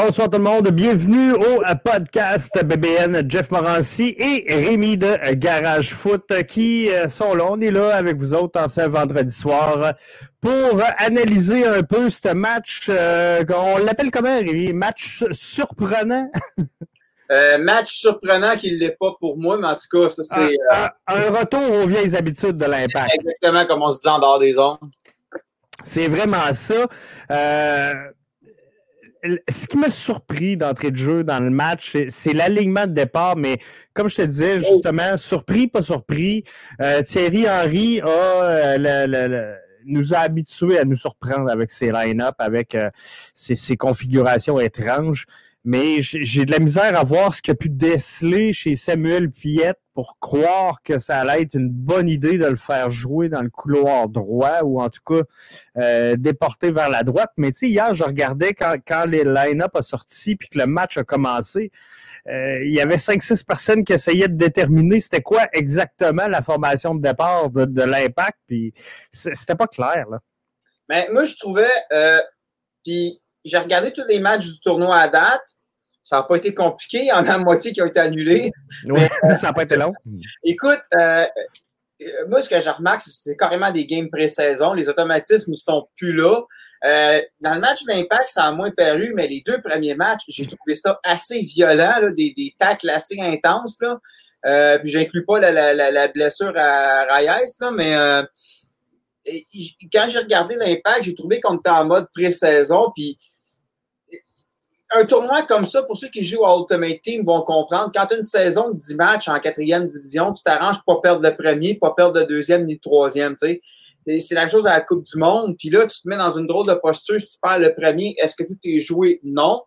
Bonsoir tout le monde, bienvenue au podcast BBN Jeff Morancy et Rémi de Garage Foot qui euh, sont là. On est là avec vous autres en ce vendredi soir pour analyser un peu ce match. Euh, on l'appelle comment, Rémi? Match surprenant? Euh, match surprenant qu'il ne l'est pas pour moi, mais en tout cas, ça c'est. Un, retour aux vieilles habitudes de l'impact. Exactement comme on se dit en dehors des ondes. C'est vraiment ça ce qui m'a surpris d'entrée de jeu dans le match, c'est l'alignement de départ, mais comme je te disais, oh. justement, surpris, pas surpris, euh, Thierry Henry a euh, nous a habitués à nous surprendre avec ses line-up, avec euh, ses, configurations étranges. Mais j'ai de la misère à voir ce qu'il a pu déceler chez Samuel Piette pour croire que ça allait être une bonne idée de le faire jouer dans le couloir droit ou en tout cas euh, déporter vers la droite. Mais tu sais, hier, je regardais quand, quand les line-up a sorti puis que le match a commencé. Euh, il y avait 5-6 personnes qui essayaient de déterminer c'était quoi exactement la formation de départ de, l'impact, puis c'était pas clair. Là. Mais moi, je trouvais, euh, puis j'ai regardé tous les matchs du tournoi à date, ça n'a pas été compliqué. Il y en a la moitié qui ont été annulés. Oui, ça n'a pas été long. Écoute, euh, euh, moi, ce que je remarque, c'est carrément des games pré-saison. Les automatismes ne sont plus là. Euh, dans le match d'Impact, ça a moins paru, mais les deux premiers matchs, j'ai trouvé ça assez violent, des, des tacles assez intenses. Là. Euh, puis j'inclus pas la, blessure à Reyes, là, mais quand j'ai regardé l'Impact, j'ai trouvé qu'on était en mode pré-saison. Puis un tournoi comme ça, pour ceux qui jouent à Ultimate Team vont comprendre, quand tu une saison de 10 matchs en quatrième division, tu t'arranges pour pas perdre le premier, pas perdre le deuxième ni le troisième. C'est la même chose à la Coupe du Monde. Puis là, tu te mets dans une drôle de posture. Si tu perds le premier, est-ce que tout est joué? Non.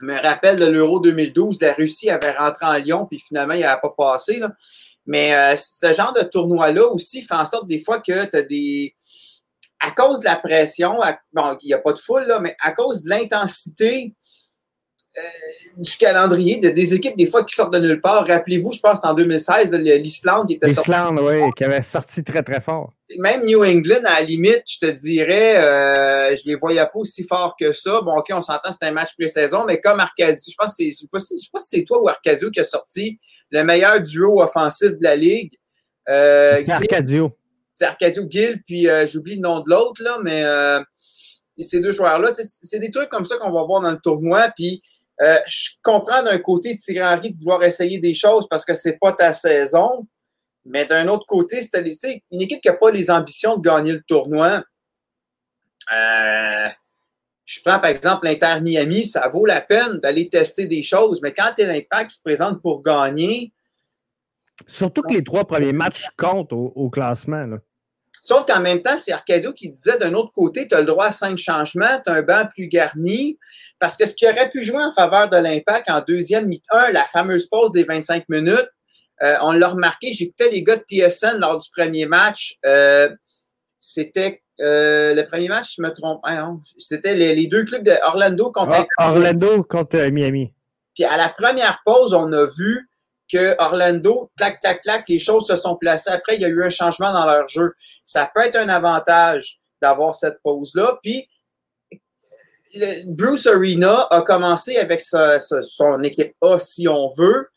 Je me rappelle de l'Euro 2012, la Russie avait rentré en Lyon, puis finalement, il n'avait pas passé. Là. Mais euh, ce genre de tournoi-là aussi fait en sorte des fois que tu as des à cause de la pression, bon, il n'y a pas de foule, là, mais à cause de l'intensité euh, du calendrier, de, des équipes des fois qui sortent de nulle part. Rappelez-vous, je pense en 2016, l'Islande qui était sortie. L'Islande, oui, qui avait sorti très, très fort. Même New England, à la limite, je te dirais, euh, je les voyais pas aussi fort que ça. Bon, OK, on s'entend, c'était un match pré-saison, mais comme Arcadio, je pense que c'est, je sais pas si, c'est toi ou Arcadio qui a sorti le meilleur duo offensif de la Ligue. Euh, Arcadio c'est Arcadio Gill, puis euh, j'oublie le nom de l'autre, là, mais euh, ces deux joueurs-là, c'est des trucs comme ça qu'on va voir dans le tournoi. Puis euh, je comprends d'un côté Thierry Henry de vouloir essayer des choses parce que c'est pas ta saison. Mais d'un autre côté, c'est une équipe qui n'a pas les ambitions de gagner le tournoi. je prends par exemple l'Inter Miami, ça vaut la peine d'aller tester des choses, mais quand tu es l'impact, tu te présentes pour gagner. Surtout que les trois premiers matchs comptent au, classement. Sauf qu'en même temps, c'est Arcadio qui disait d'un autre côté, tu as le droit à cinq changements, tu as un banc plus garni, parce que ce qui aurait pu jouer en faveur de l'impact en deuxième mi-temps, la fameuse pause des 25 minutes, euh, on l'a remarqué, j'écoutais les gars de TSN lors du premier match. Euh, c'était euh, le premier match, je me trompe. Ah c'était les, deux clubs de Orlando contre ah, Orlando contre Miami. Puis à la première pause, on a vu que Orlando, clac, clac, clac, les choses se sont placées. Après, il y a eu un changement dans leur jeu. Ça peut être un avantage d'avoir cette pause-là. Puis, Bruce Arena a commencé avec son équipe A, si on veut.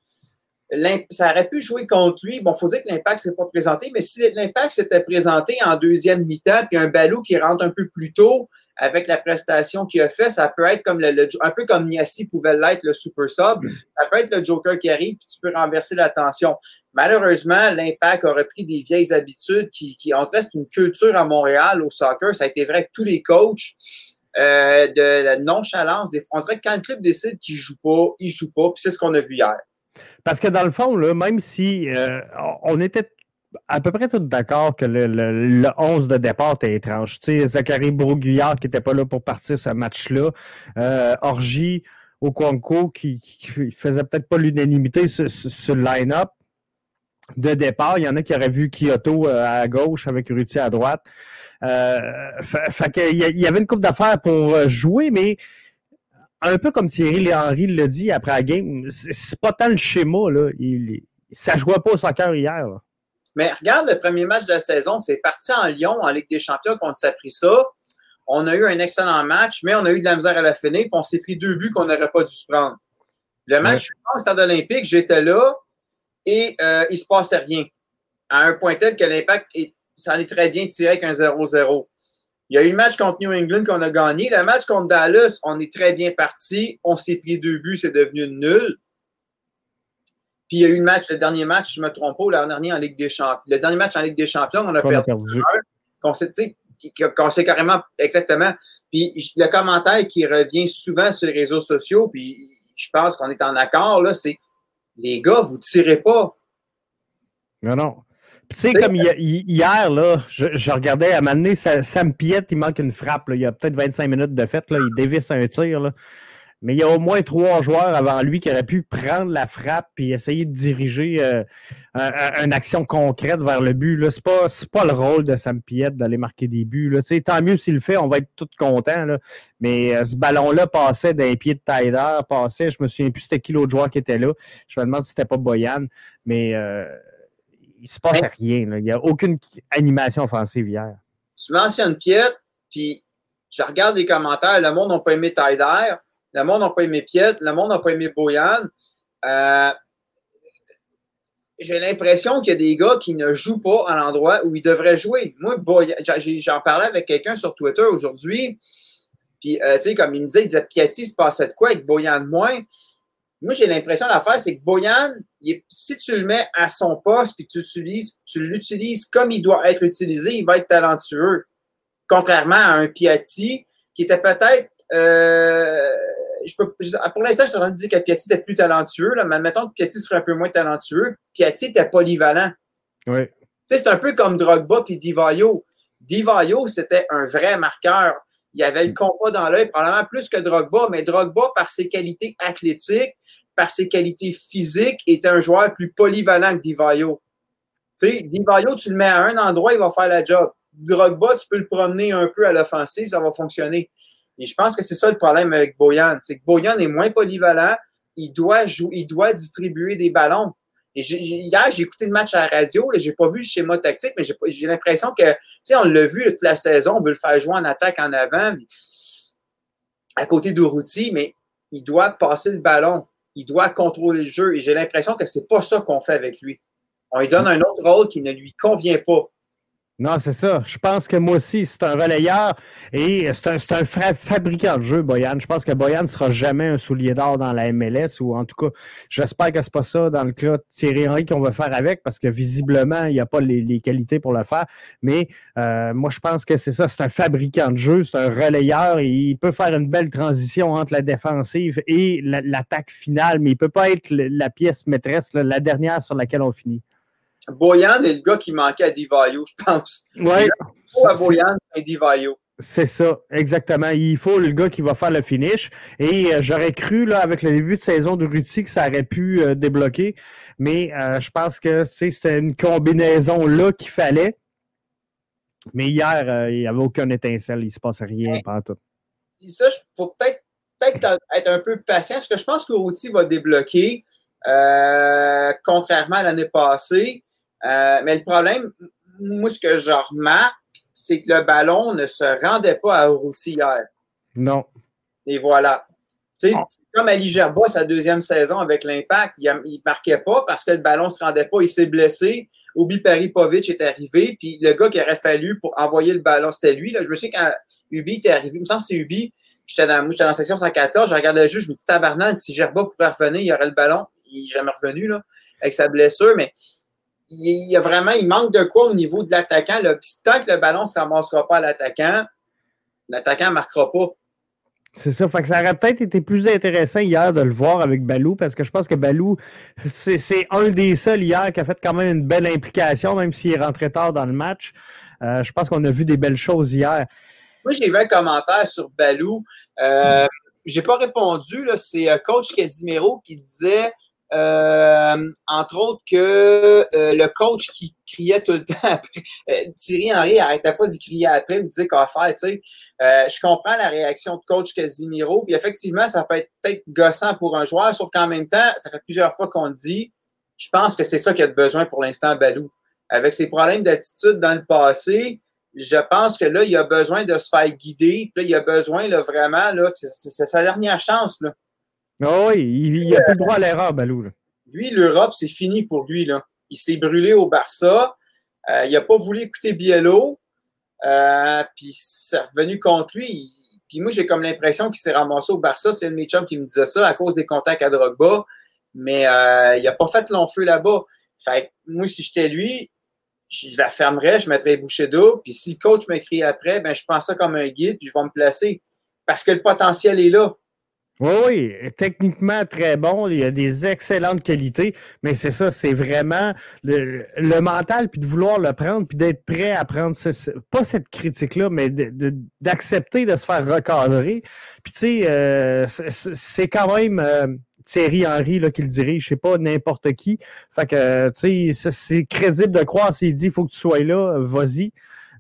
Ça aurait pu jouer contre lui. Bon, il faut dire que l'impact s'est pas présenté, mais si l'impact s'était présenté en deuxième mi-temps, puis un ballot qui rentre un peu plus tôt, avec la prestation qu'il a fait, ça peut être comme le, un peu comme Niassi pouvait l'être, le super sub. Mm. Ça peut être le Joker qui arrive, puis tu peux renverser la tension. Malheureusement, l'impact a repris des vieilles habitudes qui, qui on dirait, c'est une culture à Montréal au soccer. Ça a été vrai avec tous les coachs. Euh, de la nonchalance des On dirait que quand le club décide qu'il joue pas, il joue pas, puis c'est ce qu'on a vu hier. Parce que dans le fond, là, même si euh, on était à peu près tout d'accord que le, le, 11 de départ était étrange. Tu sais, Zachary Broguillard qui n'était pas là pour partir ce match-là. Euh, Orgy Okonko qui, qui faisait peut-être pas l'unanimité sur, le line-up de départ. Il y en a qui auraient vu Kyoto euh, à gauche avec Ruti à droite. Euh, il y avait une coupe d'affaires pour euh, jouer, mais un peu comme Thierry Henry l'a dit après la game, c'est pas tant le schéma. Là. Il, ça jouait pas au soccer hier. Mais regarde le premier match de la saison, c'est parti en Lyon, en Ligue des Champions, qu'on s'est pris ça. on a eu un excellent match, mais on a eu de la misère à la finir, puis on s'est pris deux buts qu'on n'aurait pas dû se prendre. Le match suivant au stade olympique, j'étais là et euh, il ne se passait rien. À un point tel que l'impact, ça allait très bien tiré avec un 0-0. Il y a eu le match contre New England qu'on a gagné. Le match contre Dallas, on est très bien parti. On s'est pris deux buts, c'est devenu nul. Puis il y a eu le match, le dernier match, je ne me trompe pas, le dernier en Ligue des Champions. Le dernier match en Ligue des Champions, on a perdu. Qu'on sait carrément exactement. Puis le commentaire qui revient souvent sur les réseaux sociaux, puis je pense qu'on est en accord, là, c'est les gars, vous ne tirez pas. Non, non. Tu sais, comme hier, là, je, regardais à un moment Sam Piette, il manque une frappe. Il y a peut-être 25 minutes de fait. Là, il dévisse un tir. Là. Mais il y a au moins trois joueurs avant lui qui auraient pu prendre la frappe et essayer de diriger euh, une action concrète vers le but. Ce n'est pas, pas le rôle de Sam Piette d'aller marquer des buts. Là. Tant mieux s'il le fait, on va être tous contents. Là. Mais euh, ce ballon-là passait d'un pied de Tyler, passait, je me souviens plus c'était qui l'autre joueur qui était là. Je me demande si c'était pas Boyan. Mais euh, il se passe rien. Il n'y a aucune animation offensive hier. Tu mentionnes Piette, puis je regarde les commentaires, le monde n'a pas aimé Tyler. Le monde n'a pas aimé Piet, le monde n'a pas aimé Boyan. Euh, j'ai l'impression qu'il y a des gars qui ne jouent pas à l'endroit où ils devraient jouer. Moi, j'en parlais avec quelqu'un sur Twitter aujourd'hui. Puis, euh, tu sais, comme il me disait, il disait Piatti se passait de quoi avec Boyan de moins? Moi, j'ai l'impression l'affaire, c'est que Boyan, si tu le mets à son poste puis tu tu l'utilises comme il doit être utilisé, il va être talentueux. Contrairement à un Piatti qui était peut-être euh, pour l'instant, je suis en train de dire que Piatti était plus talentueux, là, mais admettons que Piatti serait un peu moins talentueux. Piatti était polyvalent. Oui. c'est un peu comme Drogba puis Divayo. Divayo, c'était un vrai marqueur. Il avait le compas dans l'œil, probablement plus que Drogba, mais Drogba, par ses qualités athlétiques, par ses qualités physiques, était un joueur plus polyvalent que Divayo. Tu sais, Divayo, tu le mets à un endroit, il va faire la job. Drogba, tu peux le promener un peu à l'offensive, ça va fonctionner. Et je pense que c'est ça le problème avec Boyan. C'est que Boyan est moins polyvalent. Il doit jouer, il doit distribuer des ballons. Hier, j'ai écouté le match à la radio. Je n'ai pas vu le schéma tactique, mais j'ai l'impression que, tu on l'a vu toute la saison. On veut le faire jouer en attaque en avant, à côté d'Uruti, mais il doit passer le ballon. Il doit contrôler le jeu. Et j'ai l'impression que c'est pas ça qu'on fait avec lui. On lui donne un autre rôle qui ne lui convient pas. Non, c'est ça. Je pense que moi aussi, c'est un relayeur et c'est un, un fabricant de jeu, Boyan. Je pense que Boyan ne sera jamais un soulier d'or dans la MLS ou en tout cas, j'espère que c'est pas ça dans le cas de Thierry Henry qu'on va faire avec parce que visiblement, il n'y a pas les, qualités pour le faire. Mais euh, moi, je pense que c'est ça. C'est un fabricant de jeu, c'est un relayeur et il peut faire une belle transition entre la défensive et l'attaque finale, mais il ne peut pas être la pièce maîtresse, la dernière sur laquelle on finit. Boyan est le gars qui manquait à Divayo, je pense. Oui. à Boyan et Divayo. C'est ça, exactement. Il faut le gars qui va faire le finish. Et euh, j'aurais cru, là, avec le début de saison de Ruti, que ça aurait pu euh, débloquer. Mais euh, je pense que c'était une combinaison là qu'il fallait. Mais hier, il n'y avait aucun étincelle. Il ne se passait rien pendant tout. Ça, il faut peut-être peut être un peu patient, parce que je pense que Ruti va débloquer, contrairement à l'année passée. Euh, mais le problème, moi, ce que je remarque, c'est que le ballon ne se rendait pas à Routy hier. Non. Et voilà. Tu sais, comme Ali Gerba, sa deuxième saison avec l'Impact, il ne marquait pas parce que le ballon ne se rendait pas. Il s'est blessé. Ubi Paripovic est arrivé. Puis le gars qui aurait fallu pour envoyer le ballon, c'était lui. Là. Je me souviens quand Ubi était arrivé, il me semble que c'est Ubi. J'étais dans, dans la section 114, je regardais le juge, je me dis tabarnak, si Gerba pouvait revenir, il y aurait le ballon. Il n'est jamais revenu là, avec sa blessure. Mais il, y a vraiment, il manque de quoi au niveau de l'attaquant. Tant que le ballon ne se ramassera pas à l'attaquant, l'attaquant ne marquera pas. C'est ça. Fait que ça aurait peut-être été plus intéressant hier de le voir avec Balou parce que je pense que Balou, c'est un des seuls hier qui a fait quand même une belle implication, même s'il est rentré tard dans le match. Euh, je pense qu'on a vu des belles choses hier. Moi, j'ai vu un commentaire sur Balou. Euh, j'ai pas répondu. C'est euh, coach Casimiro qui disait entre autres que euh, le coach qui criait tout le temps après, euh, Thierry Henry arrêtait pas d'y crier après ou disait quoi faire, tu sais. je comprends la réaction de coach Casimiro, puis effectivement, ça peut être peut-être gossant pour un joueur, sauf qu'en même temps, ça fait plusieurs fois qu'on dit, je pense que c'est ça qu'il a besoin pour l'instant Balou. Avec ses problèmes d'attitude dans le passé, je pense que là, il a besoin de se faire guider. Puis là, il a besoin là, vraiment, là, c'est sa dernière chance. Là. Oh oui, il n'a plus le droit à l'erreur, Balou. Lui, l'Europe, c'est fini pour lui. Là. Il s'est brûlé au Barça. Euh, il n'a pas voulu écouter Biello. Euh, puis c'est revenu contre lui. puis moi, j'ai comme l'impression qu'il s'est ramassé au Barça. C'est un de mes chums qui me disait ça à cause des contacts à Drogba. Mais euh, il n'a pas fait long feu là-bas. Fait moi, si j'étais lui, je la fermerais, je mettrais les d'eau. Puis si le coach m'écrit après, ben, je prends ça comme un guide, puis je vais me placer. Parce que le potentiel est là. Oui, oui, techniquement très bon. Il a des excellentes qualités, mais c'est ça, c'est vraiment le, mental, puis de vouloir le prendre, puis d'être prêt à prendre, pas cette critique-là, mais d'accepter de, se faire recadrer. Puis tu sais, euh, c'est quand même. Euh, Thierry Henry là, qui le dirige, je sais pas n'importe qui. Fait que, tu sais, c'est crédible de croire s'il dit il faut que tu sois là, vas-y.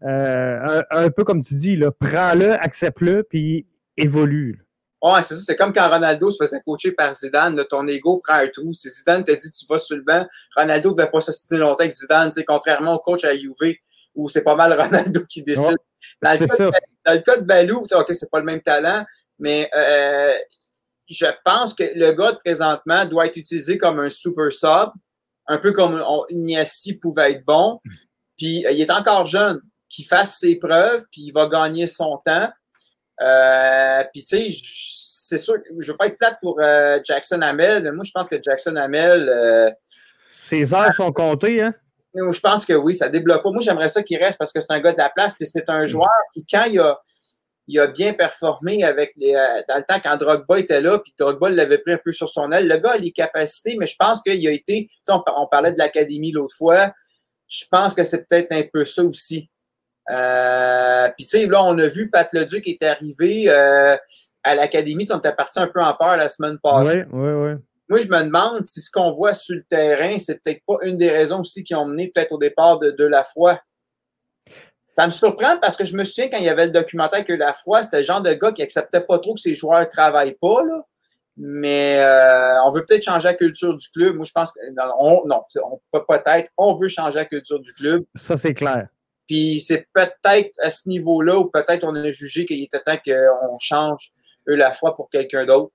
Euh, un, peu comme tu dis, prends-le, accepte-le, puis évolue. Ouais, c'est ça. C'est comme quand Ronaldo se faisait coacher par Zidane. ton ego prend un trou. Si Zidane t'a dit tu vas sur le banc, Ronaldo ne devait pas s'assister longtemps avec Zidane, contrairement au coach à Juve, où c'est pas mal Ronaldo qui décide. dans, le cas de, dans, le cas de, Balou, OK, c'est pas le même talent, mais euh, je pense que le gars présentement doit être utilisé comme un super sub, un peu comme Niassi pouvait être bon. Puis euh, il est encore jeune, qu'il fasse ses preuves, puis il va gagner son temps. Euh, puis tu sais, c'est sûr, je veux pas être plate pour euh, Jackson Hamel. Moi, je pense que Jackson Hamel. Ses heures sont comptées, hein? Je pense que oui, ça débloque pas. Moi, j'aimerais ça qu'il reste parce que c'est un gars de la place, puis c'est un joueur qui, quand il a il a bien performé avec les, euh, dans le temps quand Drogba était là, puis Drogba l'avait pris un peu sur son aile. Le gars a les capacités, mais je pense qu'il a été, on, on parlait de l'académie l'autre fois, je pense que c'est peut-être un peu ça aussi. Euh, puis tu sais, là, on a vu Pat Leduc est arrivé euh, à l'académie, on était parti un peu en peur la semaine passée. Oui, oui, oui. Moi, je me demande si ce qu'on voit sur le terrain, c'est peut-être pas une des raisons aussi qui ont mené peut-être au départ de, de la foi. Ça me surprend parce que je me souviens quand il y avait le documentaire que la foi, c'était le genre de gars qui acceptait pas trop que ses joueurs ne travaillent pas. Là. Mais euh, on veut peut-être changer la culture du club. Moi, je pense que on, non, on peut peut-être, on veut changer la culture du club. Ça, c'est clair. Puis c'est peut-être à ce niveau-là où peut-être on a jugé qu'il était temps qu'on change eux, la foi pour quelqu'un d'autre.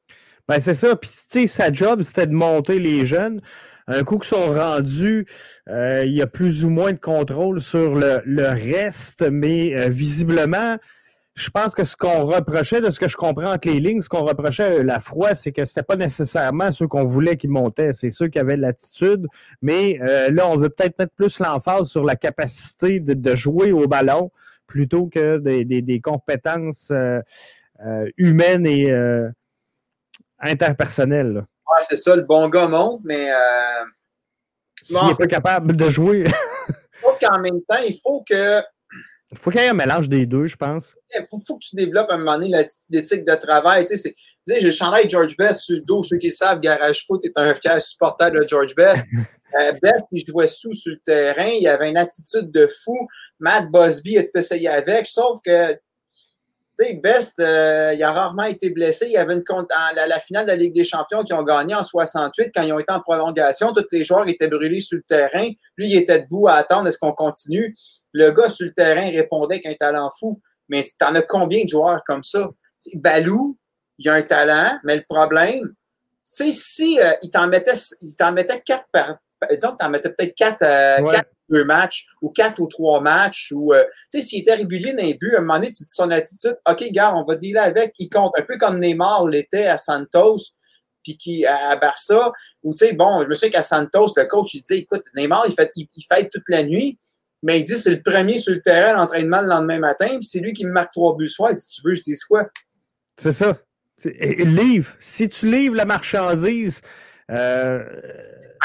Ben, c'est ça. Puis, tu sais, sa job, c'était de monter les jeunes. Un coup qu'ils sont rendus, euh, il y a plus ou moins de contrôle sur le, reste, mais euh, visiblement, je pense que ce qu'on reprochait, de ce que je comprends entre les lignes, ce qu'on reprochait à la froid, c'est que c'était pas nécessairement ceux qu'on voulait qui montaient, c'est ceux qui avaient l'attitude. Mais euh, là, on veut peut-être mettre plus l'emphase sur la capacité de, jouer au ballon plutôt que des, compétences humaines et interpersonnelles. Ouais, c'est ça, le bon gars monte, mais. Euh, S'il n'est pas capable de jouer. faut qu'en même temps, il faut que. Il faut qu'il y ait un mélange des deux, je pense. Il faut, que tu développes à un moment donné l'éthique de travail. Tu sais, j'ai le chandail George Best sur le dos. Ceux qui savent, Garage Foot est un fier supporter de George Best. euh, Best, il jouait sous sur le terrain. Il avait une attitude de fou. Matt Busby a tout essayé avec. Sauf que sais, Best, euh, il a rarement été blessé. Il y avait une compte la, la, finale de la Ligue des Champions qui ont gagné en 68 quand ils ont été en prolongation. Tous les joueurs étaient brûlés sur le terrain. Lui, il était debout à attendre est-ce qu'on continue? Le gars sur le terrain répondait avec un talent fou. Mais t'en as combien de joueurs comme ça? Balou, il a un talent, mais le problème, c'est si euh, il t'en mettait, il t'en mettait quatre par, disons que t'en mettais peut-être quatre, euh, quatre deux matchs ou quatre ou trois matchs ou euh, tu sais s'il était régulier dans les buts à un moment donné tu dis son attitude ok gars on va dealer avec il compte un peu comme Neymar l'était à Santos puis qui à Barça ou tu sais bon je me souviens qu'à Santos le coach il dit écoute Neymar il fait il, fait toute la nuit mais il dit c'est le premier sur le terrain l'entraînement le lendemain matin puis c'est lui qui me marque trois buts soir. Il dit tu veux je dis quoi? C'est ça. Livre. Si tu livres la marchandise euh,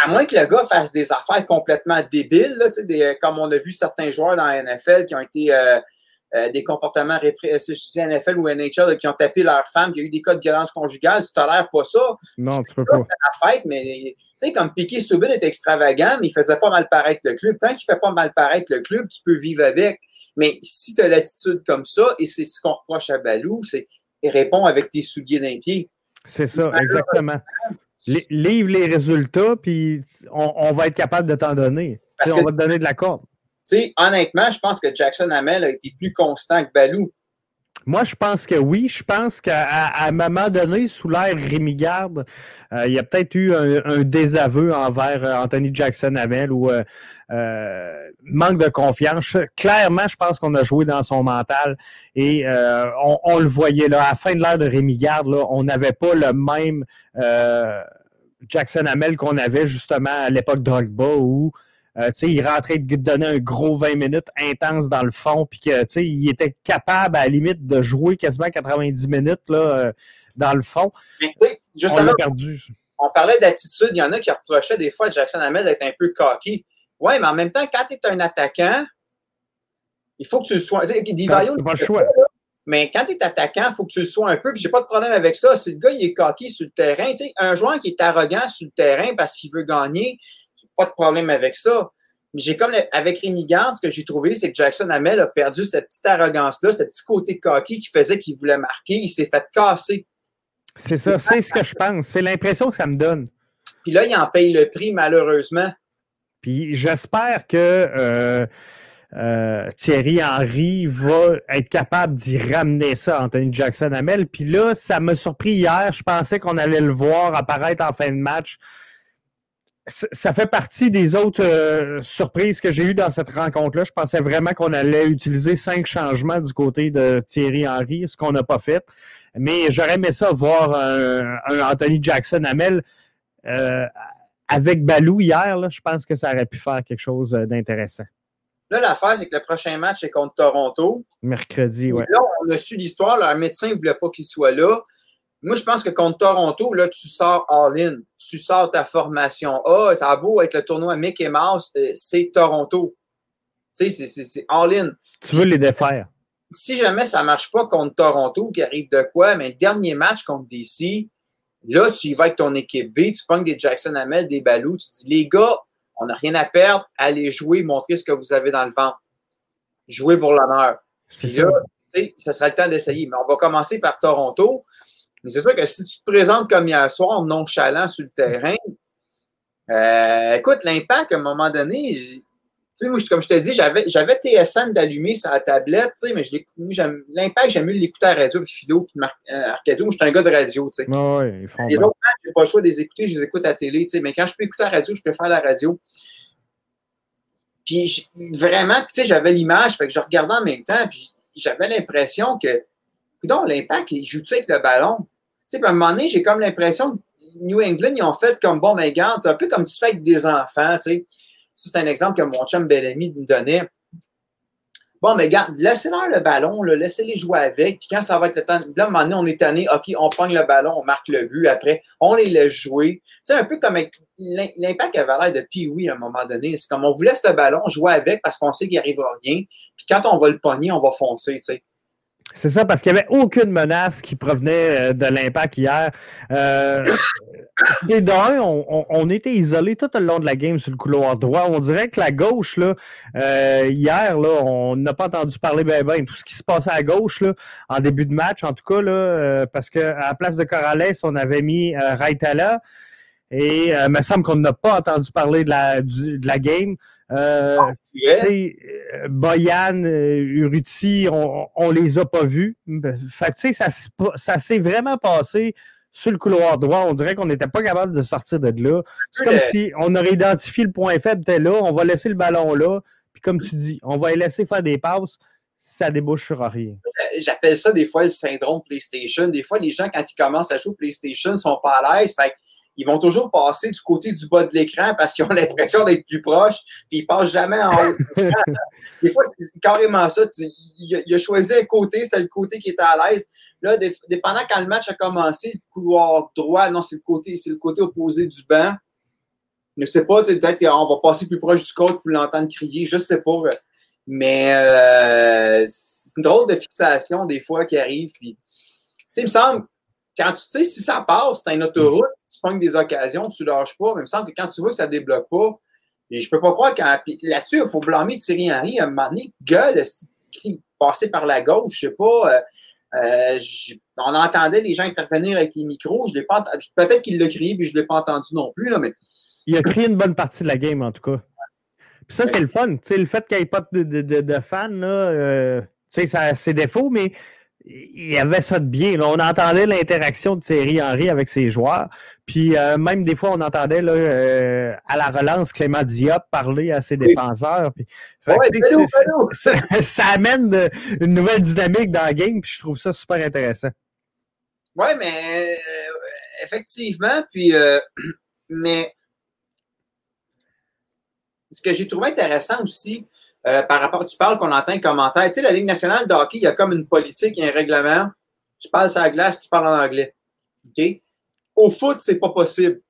à moins que le gars fasse des affaires complètement débiles, là, des, comme on a vu certains joueurs dans la NFL qui ont été euh, euh, des comportements répressifs, NFL ou NHL, qui ont tapé leur femme, il y a eu des cas de violence conjugale, tu tolères pas ça. Non, tu peux pas. La fête, mais tu sais, comme Piqué Subin est extravagant, mais il faisait pas mal paraître le club. Tant qu'il fait pas mal paraître le club, tu peux vivre avec. Mais si tu as l'attitude comme ça, et c'est ce qu'on reproche à Balou, c'est répond avec tes souliers d'un pied. C'est ça, exactement livre les résultats, puis on, va être capable de t'en donner. on va te donner de la corde. Sais, honnêtement, je pense que Jackson Hamel a été plus constant que Balou. Moi, je pense que oui. Je pense qu'à un moment donné, sous l'ère Rémi Garde, euh, il y a peut-être eu un, désaveu envers euh, Anthony Jackson Hamel ou euh, manque de confiance. Clairement, je pense qu'on a joué dans son mental et on, le voyait là. À la fin de l'ère de Rémi Garde, là, on n'avait pas le même Jackson Hamel qu'on avait justement à l'époque Drogba où euh, il rentrait de donner un gros 20 minutes intense dans le fond, puis que il était capable à la limite de jouer quasiment 90 minutes là, euh, dans le fond. justement, on perdu. On parlait d'attitude, il y en a qui reprochaient des fois à Jackson Hamel d'être un peu cocky. Ouais, mais en même temps, quand tu es un attaquant, il faut que tu le sois. pas le choix. Mais quand tu es attaquant, il faut que tu le sois un peu. Puis j'ai pas de problème avec ça. Si le gars il est cocky sur le terrain, un joueur qui est arrogant sur le terrain parce qu'il veut gagner, pas de problème avec ça. Mais j'ai comme avec Rémi Gant, ce que j'ai trouvé, c'est que Jackson Hamel a perdu cette petite arrogance-là, ce petit côté coquille qui faisait qu'il voulait marquer. Il s'est fait casser. C'est ça, c'est ce que je pense. C'est l'impression que ça me donne. Puis là, il en paye le prix, malheureusement. Puis j'espère que euh, euh, Thierry Henry va être capable d'y ramener ça, Anthony Jackson Hamel. Puis là, ça m'a surpris hier. Je pensais qu'on allait le voir apparaître en fin de match ça fait partie des autres euh, surprises que j'ai eues dans cette rencontre-là. Je pensais vraiment qu'on allait utiliser cinq changements du côté de Thierry Henry, ce qu'on n'a pas fait. Mais j'aurais aimé ça voir un, Anthony Jackson Hamel euh, avec Balou hier. Là, je pense que ça aurait pu faire quelque chose d'intéressant. Là, l'affaire, c'est que le prochain match est contre Toronto. Mercredi, oui. Là, on a su l'histoire. Un médecin ne voulait pas qu'il soit là. Moi, je pense que contre Toronto, là, tu sors all-in. Tu sors ta formation Ah, ça a beau être le tournoi Mickey Mouse, euh, c'est Toronto. Tu sais, c'est all-in. Tu veux les défaire. Si jamais ça ne marche pas contre Toronto, qui arrive de quoi, mais dernier match contre DC, là, tu y vas avec ton équipe B, tu pognes des Jackson Hamel, des Balou, tu dis, les gars, on n'a rien à perdre, allez jouer, montrer ce que vous avez dans le ventre. Jouer pour l'honneur. C'est là, ça sera le temps d'essayer. Mais on va commencer par Toronto. Mais c'est sûr que si tu te présentes comme hier soir, nonchalant sur le terrain, euh, écoute, l'impact, à un moment donné, moi, comme je te dis, j'avais, j'avais TSN d'allumer sur la tablette, mais l'impact, j'aime mieux l'écouter à la radio Philo puis Mar euh, Arcadio. Moi, je suis un gars de radio. sais. Ouais, ils les autres je n'ai pas le choix de les écouter, je les écoute à la télé. Mais quand je peux écouter à la radio, je préfère la radio. Puis vraiment, tu sais, j'avais l'image, fait que je regardais en même temps, puis j'avais l'impression que, donc, l'impact, il joue-tu avec le ballon? Sais, à un moment donné, j'ai comme l'impression que New England, ils ont fait comme bon, mais garde, c'est un peu comme tu fais avec des enfants, tu sais. C'est un exemple que mon chum Bellamy me donnait. Bon, mais garde, laissez-leur le ballon, laissez-les jouer avec. Puis quand ça va être le temps, là, à un moment donné, on est tanné, OK, on pogne le ballon, on marque le but. Après, on les laisse jouer. C'est un peu comme l'impact avait l'air de pee à un moment donné. C'est comme on vous laisse le ballon, jouer avec parce qu'on sait qu'il arrive rien. Puis quand on va le pogner, on va foncer, tu sais. C'est ça, parce qu'il n'y avait aucune menace qui provenait euh, de l'impact hier. Euh, d'un, on, on, était isolés tout le long de la game sur le couloir droit. On dirait que la gauche, là, euh, hier, là, on n'a pas entendu parler bien ben, tout ce qui se passait à gauche là, en début de match, en tout cas, là, euh, parce qu'à la place de Corrales, on avait mis euh, Raitala. Et il me semble qu'on n'a pas entendu parler de la, de la game. Euh, ah, euh, Boyan, euh, Uruti, on, on les a pas vus. Fait ça, ça s'est vraiment passé sur le couloir droit. On dirait qu'on n'était pas capable de sortir de là. C'est comme si on aurait identifié le point faible, t'es là, on va laisser le ballon là. Puis comme tu dis, on va les laisser faire des passes ça débouche sur rien. J'appelle ça des fois le syndrome PlayStation. Des fois, les gens, quand ils commencent à jouer PlayStation, sont pas à l'aise. Fait ils vont toujours passer du côté du bas de l'écran parce qu'ils ont l'impression d'être plus proches, puis ils passent jamais en haut. des fois, c'est carrément ça. il, a choisi un côté, c'était le côté qui était à l'aise. Là, dépendant quand le match a commencé, le couloir droit, non, c'est le côté, c'est le côté opposé du banc. Je ne sais pas, peut-être on va passer plus proche du coach pour l'entendre crier, je ne sais pas. Mais euh, c'est une drôle de fixation des fois qui arrive. Puis, il me semble, quand tu sais, si ça passe, c'est une autoroute, tu pognes des occasions, tu lâches pas. Mais il me semble que quand tu vois que ça débloque pas, et je peux pas croire qu'à là-dessus, il faut blâmer Thierry Henry. À un moment donné, gueule, passer par la gauche, je sais pas. Euh, euh, on entendait les gens intervenir avec les micros. Je l'ai pas Peut-être qu'il l'a crié, puis je ne l'ai pas entendu non plus. Là, mais... Il a crié une bonne partie de la game, en tout cas. Puis ça, c'est le fun. le fait qu'il n'y ait pas de, fans, euh, a ses défauts, mais il y avait ça de bien. On entendait l'interaction de Thierry Henry avec ses joueurs. Puis euh, même des fois, on entendait là, euh, à la relance Clément Diop parler à ses défenseurs. ça, amène une nouvelle dynamique dans le game, puis je trouve ça super intéressant. Oui, mais effectivement, puis mais ce que j'ai trouvé intéressant aussi, euh, par rapport, tu parles qu'on entend un commentaire. Tu sais, la Ligue nationale de hockey, il y a comme une politique, il y a un règlement. Tu parles sur la glace, tu parles en anglais. OK? Au foot, c'est pas possible.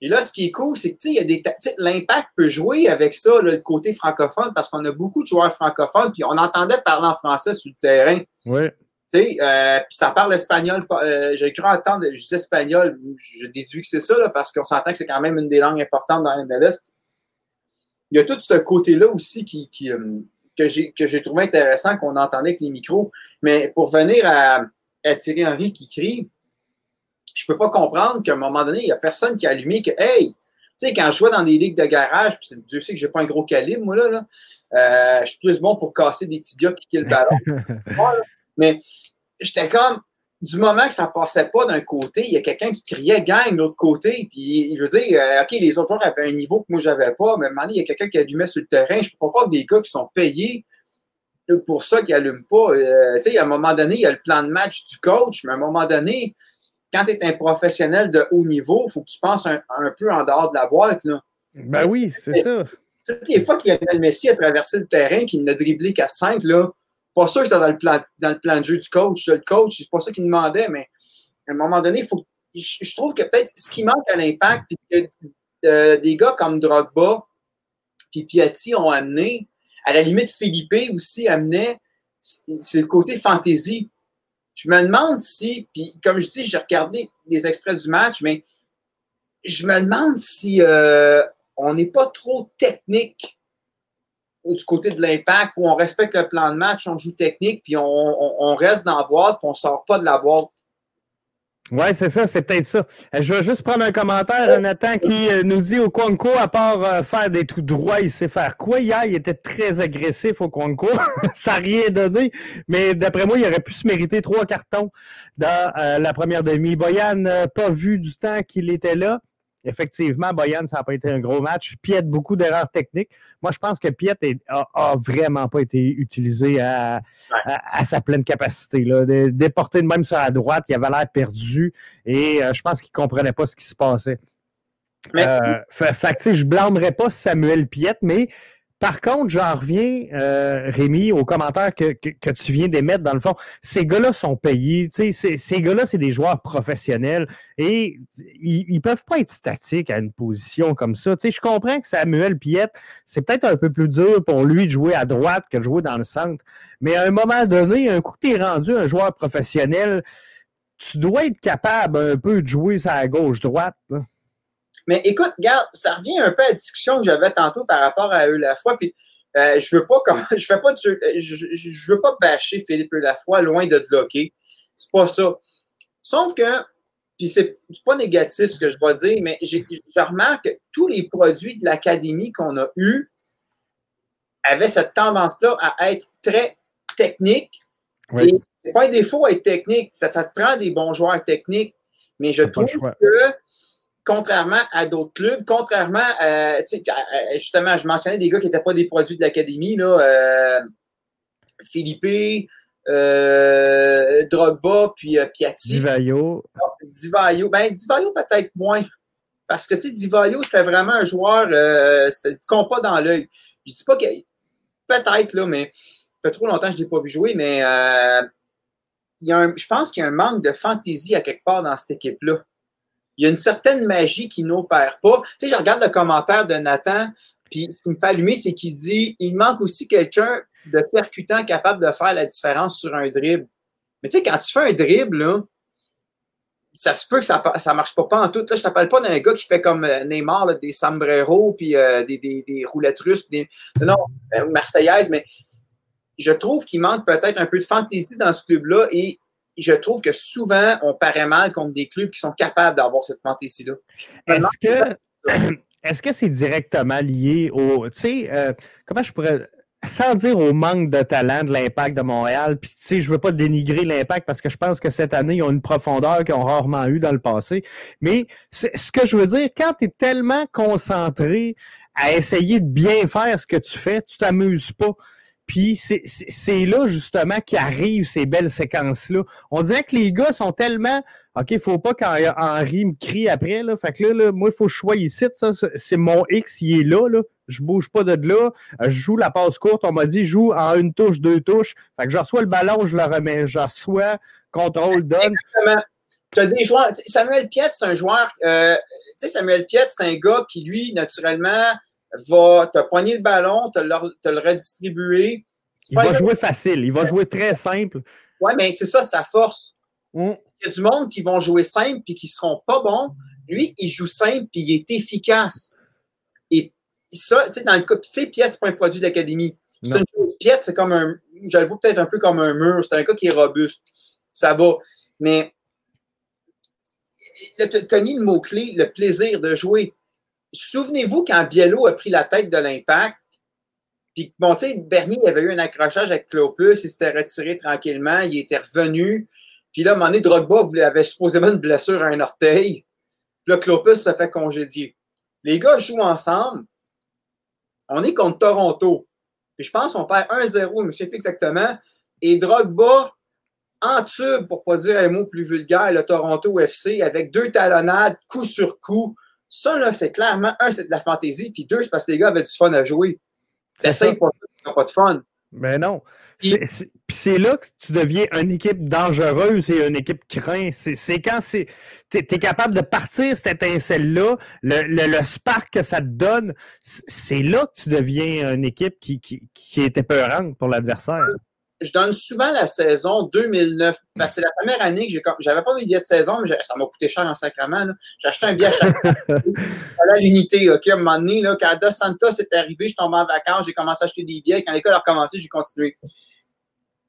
Et là, ce qui est cool, c'est que il y a des l'impact peut jouer avec ça, le côté francophone, parce qu'on a beaucoup de joueurs francophones, puis on entendait parler en français sur le terrain. Oui. Tu sais, euh, puis ça parle espagnol. Euh, j'ai cru entendre, je dis espagnol, je déduis que c'est ça, là, parce qu'on s'entend que c'est quand même une des langues importantes dans MLS il y a tout ce côté-là aussi qui, euh, que j'ai trouvé intéressant qu'on entendait avec les micros. Mais pour venir à, Thierry Henry qui crie, je peux pas comprendre qu'à un moment donné, il n'y a personne qui a allumé que, hey, tu sais, quand je jouais dans des ligues de garage, puis Dieu sait que j'ai pas un gros calibre, moi, là, euh, je suis plus bon pour casser des tibias qui le ballon. mais j'étais comme, du moment que ça passait pas d'un côté, il y a quelqu'un qui criait gang de l'autre côté. Puis je veux dire, euh, OK, les autres joueurs avaient un niveau que moi j'avais pas, mais à un moment donné, il y a quelqu'un qui allumait sur le terrain. Je peux pas croire des gars qui sont payés pour ça qui n'allument pas. Euh, tu sais, à un moment donné, il y a le plan de match du coach, mais à un moment donné, quand tu es un professionnel de haut niveau, il faut que tu penses un, peu en dehors de la boîte. Là. Ben oui, c'est ça. Toutes les fois qu'il y a le Messi à traverser le terrain, qu'il a dribblé 4-5, là, pas sûr que c'était dans le plan, dans le plan de jeu du coach. Le coach, c'est pas ça qu'il demandait, mais à un moment donné, faut, je, trouve que peut-être ce qui manque à l'impact, puis que euh, des gars comme Drogba puis Piatti ont amené, à la limite Philippe aussi amenait, c'est le côté fantasy. Je me demande si, puis comme je dis, j'ai regardé les extraits du match, mais je me demande si euh, on n'est pas trop technique du côté de l'impact où on respecte le plan de match, on joue technique, puis on, reste dans la boîte, puis on ne sort pas de la boîte. Oui, c'est ça, c'est peut-être ça. Euh, je vais juste prendre un commentaire, Nathan, qui euh, nous dit au Conco, à part euh, faire des trous droits, il sait faire quoi? Hier, il était très agressif au Conco. ça n'a rien donné. Mais d'après moi, il aurait pu se mériter trois cartons dans la première demi. Boyan n'a pas vu du temps qu'il était là. Effectivement, Boyan, ça n'a pas été un gros match. Piet, beaucoup d'erreurs techniques. Moi, je pense que Piet a, vraiment pas été utilisé à, sa pleine capacité. Là. Déporté de même sur la droite, il avait l'air perdu et euh, je pense qu'il ne comprenait pas ce qui se passait. Mais, euh, fait, je blâmerais pas Samuel Piet, mais par contre, j'en reviens, euh, Rémi, aux commentaires que, tu viens d'émettre. Dans le fond, ces gars-là sont payés. Ces, gars-là, c'est des joueurs professionnels et ils, ne peuvent pas être statiques à une position comme ça. je comprends que Samuel Piette, c'est peut-être un peu plus dur pour lui de jouer à droite que de jouer dans le centre. Mais à un moment donné, un coup que tu es rendu un joueur professionnel, tu dois être capable un peu de jouer à gauche-droite. Mais écoute, regarde, ça revient un peu à la discussion que j'avais tantôt par rapport à eux la fois. Puis euh, je veux pas je fais pas je, veux pas bâcher Philippe Lafroy loin de bloquer. C'est pas ça. Sauf que, puis c'est pas négatif ce que je dois dire, mais je remarque que tous les produits de l'académie qu'on a eus avaient cette tendance-là à être très techniques. Oui. c'est pas un défaut à être technique. Ça, ça, te prend des bons joueurs techniques. Mais je trouve que contrairement à d'autres clubs, contrairement à, justement, je mentionnais des gars qui n'étaient pas des produits de l'académie, là, euh, Philippe, euh, Drogba, puis euh, Piatti. Divayo. Divayo. Ben, Divayo peut-être moins. Parce que, tu sais, Divayo, c'était vraiment un joueur, euh, c'était le compas dans l'œil. Je dis pas que, peut-être, là, mais ça fait trop longtemps que je ne l'ai pas vu jouer, mais euh, il y a un, je pense qu'il y a un manque de fantaisie à quelque part dans cette équipe-là il y a une certaine magie qui n'opère pas. Tu sais, je regarde le commentaire de Nathan, puis ce qui me fait allumer, c'est qu'il dit il manque aussi quelqu'un de percutant capable de faire la différence sur un dribble. Mais tu sais, quand tu fais un dribble, ça se peut que ça ne marche pas, pas en tout. Là, je t'appelle pas d'un gars qui fait comme euh, Neymar, des sombreros, puis euh, des, roulettes russes, des, non, euh, marseillaises, mais je trouve qu'il manque peut-être un peu de fantaisie dans ce club-là et je trouve que souvent, on paraît mal contre des clubs qui sont capables d'avoir cette fantaisie-là. Est-ce que, est-ce que c'est directement lié au. Tu sais, euh, comment je pourrais. Sans dire au manque de talent de l'impact de Montréal, puis tu sais, je veux pas dénigrer l'impact parce que je pense que cette année, ils ont une profondeur qu'ils ont rarement eu dans le passé. Mais ce que je veux dire, quand tu es tellement concentré à essayer de bien faire ce que tu fais, tu t'amuses pas. Puis c'est là justement qu'arrivent ces belles séquences-là. On dirait que les gars sont tellement OK, il faut pas qu'Henri me crie après. Là. Fait que là, là moi, il faut que je sois ici. Ça, c'est mon X, il est là, là. Je bouge pas de là. Euh, je joue la passe courte. On m'a dit joue en une touche, deux touches. Fait que je reçois le ballon, je le remets. Je reçois, contrôle, donne. Exactement. Tu as des joueurs. Samuel Piet, c'est un joueur. Euh, tu sais, Samuel Piet, c'est un gars qui, lui, naturellement, va te poigner le ballon, te le, te le redistribuer. Il va jouer facile. Il va jouer très simple. Oui, mais c'est ça sa force. Mm il y a du monde qui vont jouer simple puis qui seront pas bons. Lui, il joue simple puis il est efficace. Et ça, tu sais, dans le cas, tu sais, Piet, c'est pas un produit d'académie. C'est une chose. Piet, c'est comme un, je le vois peut-être un peu comme un mur. C'est un cas qui est robuste. Ça va. Mais, tu as mis le mot-clé, le plaisir de jouer. Souvenez-vous quand Biello a pris la tête de l'impact, puis, bon, tu sais, Bernier avait eu un accrochage avec Clopus, il s'était retiré tranquillement, il était revenu. Puis là, à un moment donné, Drogba avait supposément une blessure à un orteil. Puis là, Clopus se fait congédier. Les gars jouent ensemble. On est contre Toronto. Puis je pense qu'on perd 1-0, je ne sais plus exactement. Et Drogba en tube, pour ne pas dire un mot plus vulgaire, le Toronto FC, avec deux talonnades, coup sur coup. Ça, là, c'est clairement, un, c'est de la fantaisie, puis deux, c'est parce que les gars avaient du fun à jouer. T'essayes pas, pas de fun. Mais non. C'est là que tu deviens une équipe dangereuse et une équipe craint. C'est quand tu es, capable de partir cette étincelle-là, le, le, spark que ça te donne, c'est là que tu deviens une équipe qui, qui, qui est épeurante pour l'adversaire je donne souvent la saison 2009. Parce que c'est la première année que j'ai. J'avais pas mes billets de saison, mais ça m'a coûté cher en sacrement. J'ai acheté un billet à chaque à l'unité. OK, à un moment donné, là, quand Dos Santos est arrivé, je tombais en vacances, j'ai commencé à acheter des billets. Quand l'école a recommencé, j'ai continué.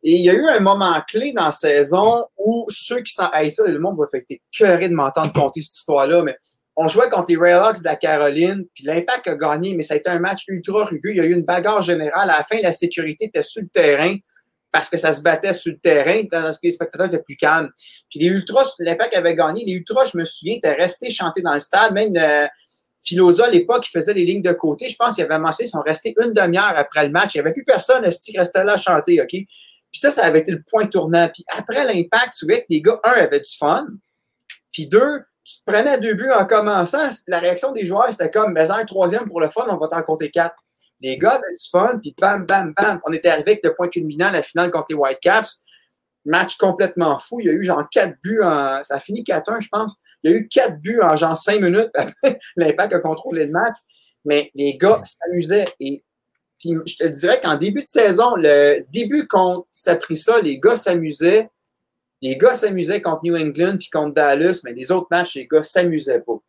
Et il y a eu un moment clé dans la saison où ceux qui sont. Hey, ça, le monde va faire cœuré de m'entendre conter cette histoire-là, mais on jouait contre les Railhawks de la Caroline, puis l'Impact a gagné, mais ça a été un match ultra rugueux. Il y a eu une bagarre générale. À la fin, la sécurité était sur le terrain parce que ça se battait sur le terrain, tandis que les spectateurs étaient plus calmes. Puis les Ultras, l'Impact avait gagné. Les Ultras, je me souviens, étaient restés chanter dans le stade. Même euh, à l'époque, qui faisait les lignes de côté, je pense qu'il avait avancé, ils sont restés une demi-heure après le match. Il n'y avait plus personne qui restait là à chanter, OK? Puis ça, ça avait été le point tournant. Puis après l'Impact, tu vois que les gars, un, avaient du fun. Puis deux, tu te prenais deux buts en commençant. La réaction des joueurs, c'était comme, mais un troisième pour le fun, on va t'en compter quatre. Les gars avaient du fun, puis bam, bam, bam. On était arrivé avec le point culminant la finale contre les Whitecaps. Match complètement fou. Il y a eu genre quatre buts en. Ça a fini 4-1, je pense. Il y a eu quatre buts en genre cinq minutes. L'impact a contrôlé le match. Mais les gars s'amusaient. Et puis, je te dirais qu'en début de saison, le début contre ça pris ça, les gars s'amusaient. Les gars s'amusaient contre New England puis contre Dallas, mais les autres matchs, les gars s'amusaient pas.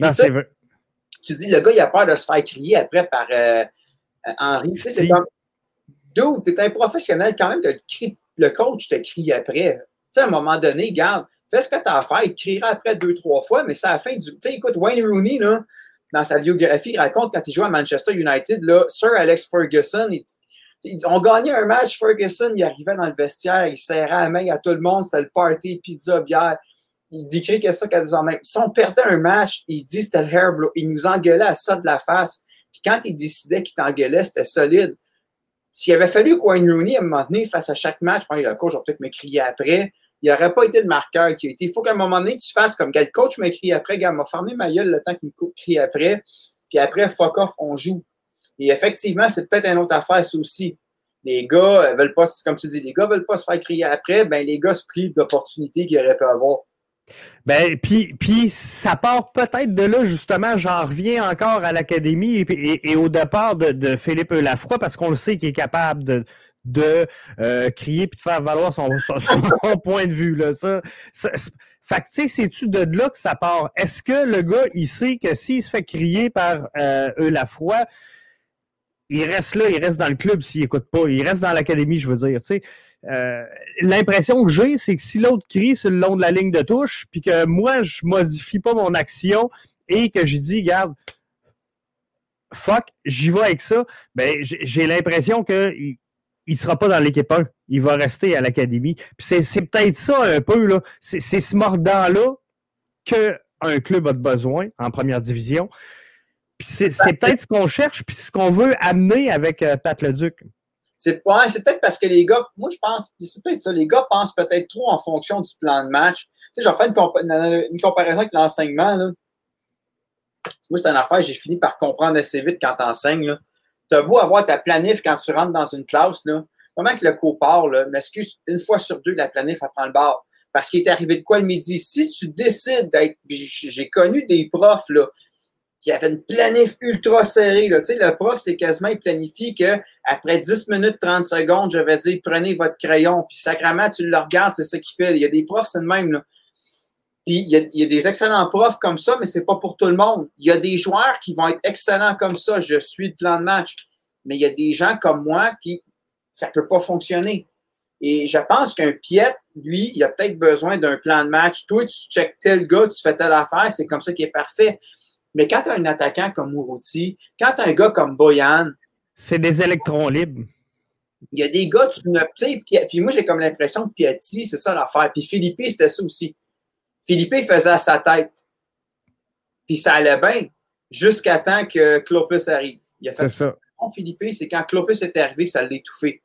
Non, c'est vrai tu dis, le gars, il a peur de se faire crier après par euh, euh, Henri. Tu sais, c'est comme, d'où tu es un professionnel quand même, le coach te crie après. Tu sais, à un moment donné, garde, fais ce que tu as à faire, il criera après deux, trois fois, mais c'est à la fin du. Tu sais, écoute, Wayne Rooney, là, dans sa biographie, il raconte quand il jouait à Manchester United, là, Sir Alex Ferguson, on gagnait un match, Ferguson, il arrivait dans le vestiaire, il serrait la main à tout le monde, c'était le party, pizza, bière il décrit que ça qu'elle disait même. Si on perdait un match, il dit c'était le hair blow. Il nous engueulait à ça de la face. Puis quand il décidait qu'il t'engueulait, c'était solide. S'il avait fallu que Wayne Rooney, à un face à chaque match, bon, le coach va peut-être me crier après, il n'aurait pas été le marqueur qui a été. Il faut qu'à un moment donné, tu fasses comme quel coach me crie après, gars, m'a fermé ma gueule le temps qu'il me crie après. Puis après, fuck off, on joue. Et effectivement, c'est peut-être une autre affaire, ça aussi. Les gars veulent pas, comme tu dis, les gars veulent pas se faire crier après, ben les gars se privent d'opportunités qu'ils auraient pu avoir. Ben, puis, puis ça part peut-être de là, justement, j'en reviens encore à l'Académie et, au départ de, Philippe Lafroy, parce qu'on le sait qu'il est capable de, de euh, crier puis de faire valoir son, point de vue. Là. Ça, fait que, tu sais, c'est-tu de là que ça part? Est-ce que le gars, il sait que s'il se fait crier par euh, Lafroy, il reste là, il reste dans le club s'il écoute pas. Il reste dans l'académie, je veux dire. Tu sais. Euh, l'impression que j'ai, c'est que si l'autre crie sur le long de la ligne de touche, puis que moi, je modifie pas mon action et que je dis, regarde, fuck, j'y vais avec ça, ben, j'ai l'impression qu'il ne sera pas dans l'équipe 1. Il va rester à l'académie. Puis c'est peut-être ça un peu, là. C'est ce mordant-là qu'un club a besoin en première division. Puis c'est peut-être ce qu'on cherche, puis ce qu'on veut amener avec euh, Pat Leduc. C'est peut-être parce que les gars, moi je pense, c'est peut-être ça, les gars pensent peut-être trop en fonction du plan de match. Tu sais, je vais faire une, comparaison avec l'enseignement. Moi, c'est une affaire, j'ai fini par comprendre assez vite quand tu enseignes. Tu as beau avoir ta planif quand tu rentres dans une classe, là, comment que le cours part, m'excuse, une fois sur deux, la planif, elle prend le bar. Parce qu'il est arrivé de quoi le midi? Si tu décides d'être. J'ai connu des profs là, qui avaient une planif ultra serrée. Là. Le prof, c'est quasiment, il planifie qu'après 10 minutes, 30 secondes, je vais dire prenez votre crayon, puis sacrament, tu le regardes, c'est ça qu'il fait. Il y a des profs, c'est le même. Là. Puis il y, a, des excellents profs comme ça, mais c'est pas pour tout le monde. Il y a des joueurs qui vont être excellents comme ça. Je suis le plan de match. Mais il y a des gens comme moi qui, ça peut pas fonctionner. Et je pense qu'un Piet, lui, il a peut-être besoin d'un plan de match. Toi, tu checkes tel gars, tu fais telle affaire, c'est comme ça qui est parfait. Mais quand tu as un attaquant comme Mourouti, quand tu as un gars comme Boyan. C'est des électrons libres. Il y a des gars, tu ne. Puis, puis moi, j'ai comme l'impression que Piatti, c'est ça l'affaire. Puis Philippe, c'était ça aussi. Philippe faisait à sa tête. Puis ça allait bien jusqu'à temps que Clopus arrive. Il a fait ça. Philippe, c'est quand Clopus est arrivé, ça l'a étouffé.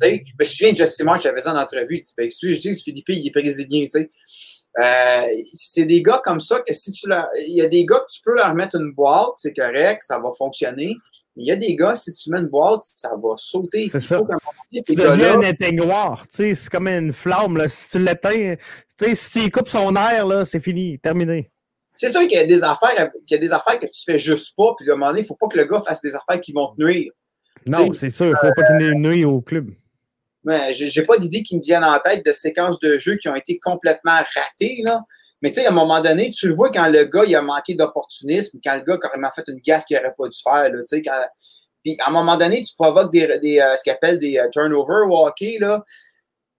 je me souviens de Jesse March, j'avais ça en entrevue. Ben, je dis, Philippe, il est brésilien. Euh, c'est des gars comme ça que si tu leur, il y a des gars que tu peux leur mettre une boîte, c'est correct, ça va fonctionner. Mais il y a des gars, si tu mets une boîte, ça va sauter. C'est ça. C'est un éteignoir, c'est comme une flamme. Là. Si tu l'éteins, si tu coupes son air, là, c'est fini, terminé. C'est sûr qu'il y a des affaires, qu'il y a des affaires que tu fais juste pas, puis à un moment donné, il ne faut pas que le gars fasse des affaires qui vont te nuire. Non, c'est sûr, il ne faut pas qu'il nuire au club. Je n'ai pas d'idée qui me viennent en tête de séquences de jeu qui ont été complètement ratées. Là. Mais tu sais, à un moment donné, tu le vois quand le gars il a manqué d'opportunisme, quand le gars a carrément fait une gaffe qu'il n'aurait pas dû faire. Là, quand... Puis à un moment donné, tu provoques des, des euh, ce qu'on appelle des euh, turnovers au hockey, là,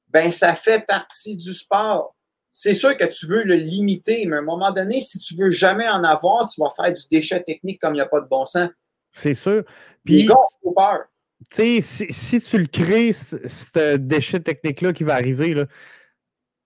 ben ça fait partie du sport. C'est sûr que tu veux le limiter, mais à un moment donné, si tu veux jamais en avoir, tu vas faire du déchet technique comme il n'y a pas de bon sens. C'est sûr. Puis, Les gars ont peur tu sais, si, tu le crées, ce déchet technique-là qui va arriver, là,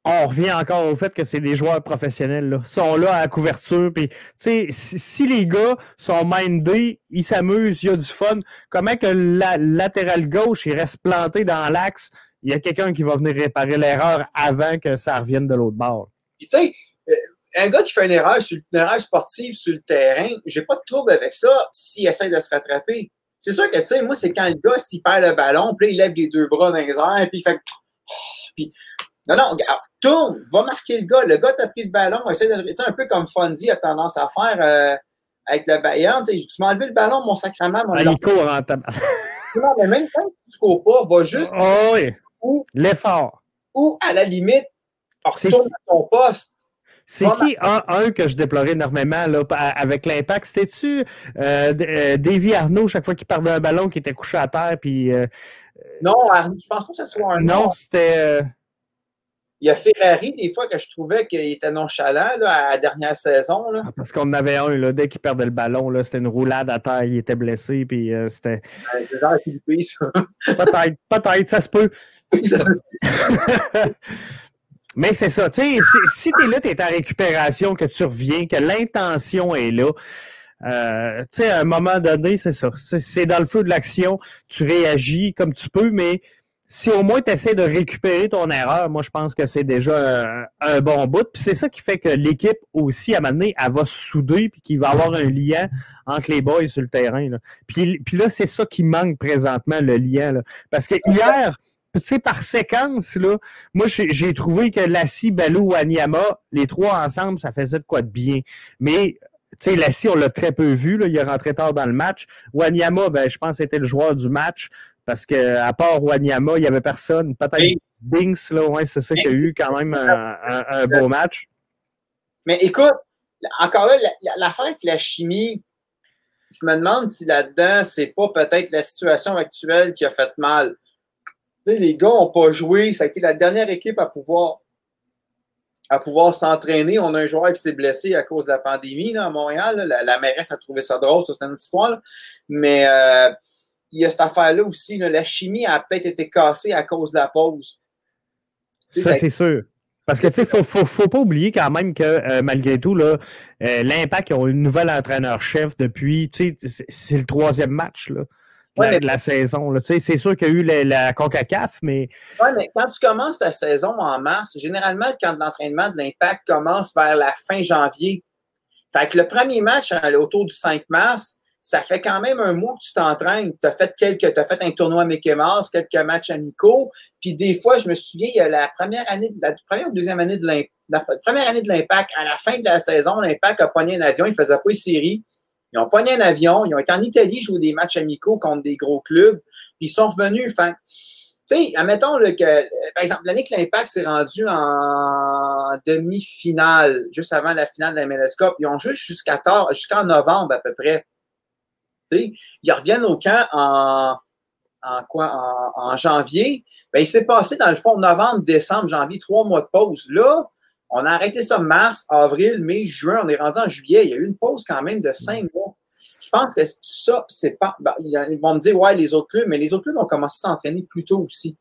on revient encore au fait que c'est des joueurs professionnels. Là. Ils sont là à la couverture. Si, si les gars sont mindés, ils s'amusent, il y a du fun, comment que la latéral gauche reste planté dans l'axe, il y a quelqu'un qui va venir réparer l'erreur avant que ça revienne de l'autre bord? Tu sais, euh, un gars qui fait une erreur, une erreur sportive sur le terrain, j'ai pas de trouble avec ça s'il essaie de se rattraper. C'est sûr que, tu sais, moi, c'est quand le gars, s'il perd le ballon, puis il lève les deux bras dans les airs, puis il fait. Puis, non, non, regarde, tourne, va marquer le gars. Le gars t'a pris le ballon, essaie de le. Tu sais, un peu comme Fonzie a tendance à faire euh, avec le Bayern. Tu m'as enlevé le ballon, mon sacrement, mon. Ah, il court en Non, mais même quand tu ne cours pas, va juste. Oh, oui. L'effort. Ou, à la limite, retourne à ton poste. C'est qui un, que je déplorais énormément là, avec l'impact? C'était-tu euh, euh, Davy Arnaud, chaque fois qu'il perdait un ballon, qui était couché à terre? Puis, euh, non, je pense pas que ce soit un Non, c'était. Il y a Ferrari, des fois, que je trouvais qu'il était nonchalant là, à la dernière saison. Là. Ah, parce qu'on en avait un, là, dès qu'il perdait le ballon, c'était une roulade à terre, il était blessé, puis c'était. c'est genre Philippe, ça. peut-être, peut-être, ça se peut. Mais c'est ça, tu sais, si, tu es là, tu es en récupération, que tu reviens, que l'intention est là, euh, tu sais, à un moment donné, c'est ça. C'est dans le feu de l'action, tu réagis comme tu peux, mais si au moins tu essaies de récupérer ton erreur, moi je pense que c'est déjà un, bon bout. Puis c'est ça qui fait que l'équipe aussi, à un moment donné, elle va se souder puis qu'il va avoir un lien entre les boys sur le terrain. Là. Puis, puis là, c'est ça qui manque présentement, le lien. Là. Parce que hier, tu sais, par séquence, là, moi, j'ai trouvé que Lassie, Balou, Wanyama, les trois ensemble, ça faisait de quoi de bien. Mais, tu sais, Lassie, on l'a très peu vu, là, il est rentré tard dans le match. Wanyama, ben, je pense c'était le joueur du match, parce que à part Wanyama, il n'y avait personne. Peut-être Binks, là, ouais, c'est ça qui a eu quand même un, beau match. Mais écoute, encore là, l'affaire avec la chimie, je me demande si là-dedans, c'est pas peut-être la situation actuelle qui a fait mal les gars n'ont pas joué. Ça a été la dernière équipe à pouvoir à pouvoir s'entraîner. On a un joueur qui s'est blessé à cause de la pandémie là, à Montréal. La, mairesse a trouvé ça drôle, ça c'est une autre histoire. Mais euh, il y a cette affaire-là aussi. la chimie a peut-être été cassée à cause de la pause. ça, c'est sûr. Parce que, tu sais, il ne faut, faut, pas oublier quand même que, euh, malgré tout, là, euh, l'Impact, ils ont une nouvelle entraîneur-chef depuis, tu sais, c'est le troisième match, là de la saison. C'est sûr qu'il y a eu la, la CONCACAF, mais. Oui, mais quand tu commences ta saison en mars, généralement, quand l'entraînement de l'impact commence vers la fin janvier. Fait que le premier match hein, autour du 5 mars, ça fait quand même un mois que tu t'entraînes. Tu as fait quelques, as fait un tournoi Mickey Mouse, quelques matchs amicaux. Puis des fois, je me souviens, il y a la première année, la première ou deuxième année de l'impact, la première année de l'impact, à la fin de la saison, l'impact a pogné un avion, il faisait pas une série. Ils ont pogné un avion, ils ont été en Italie jouer des matchs amicaux contre des gros clubs, puis ils sont revenus. Enfin, tu sais, admettons que, par exemple, l'année que l'Impact s'est rendu en demi-finale, juste avant la finale de la MLS ils ont joué jusqu'à jusqu'en novembre à peu près. sais, ils reviennent au camp en, quoi? En, en janvier. Ben, il s'est passé, dans le fond, novembre, décembre, janvier, trois mois de pause. Là, on a arrêté ça mars, avril, mai, juin. On est rendu en juillet. Il y a eu une pause quand même de cinq mois. Je pense que ça, c'est pas. Ben, ils vont me dire, ouais, les autres clubs, mais les autres clubs ont commencé à s'entraîner plus tôt aussi.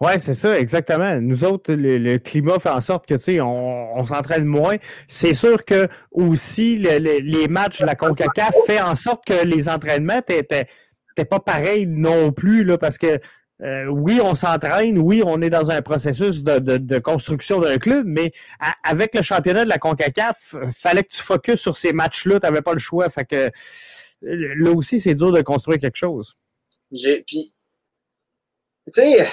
Oui, c'est ça, exactement. Nous autres, le, climat fait en sorte que, tu sais, on, s'entraîne moins. C'est sûr que aussi, les matchs de la CONCACAF fait en sorte que les entraînements n'étaient pas pareils non plus, là, parce que euh, oui, on s'entraîne, oui, on est dans un processus de, construction d'un club, mais avec le championnat de la CONCACAF, il fallait que tu focuses sur ces matchs-là, tu n'avais pas le choix. Fait que là aussi, c'est dur de construire quelque chose. J'ai, puis, tu sais,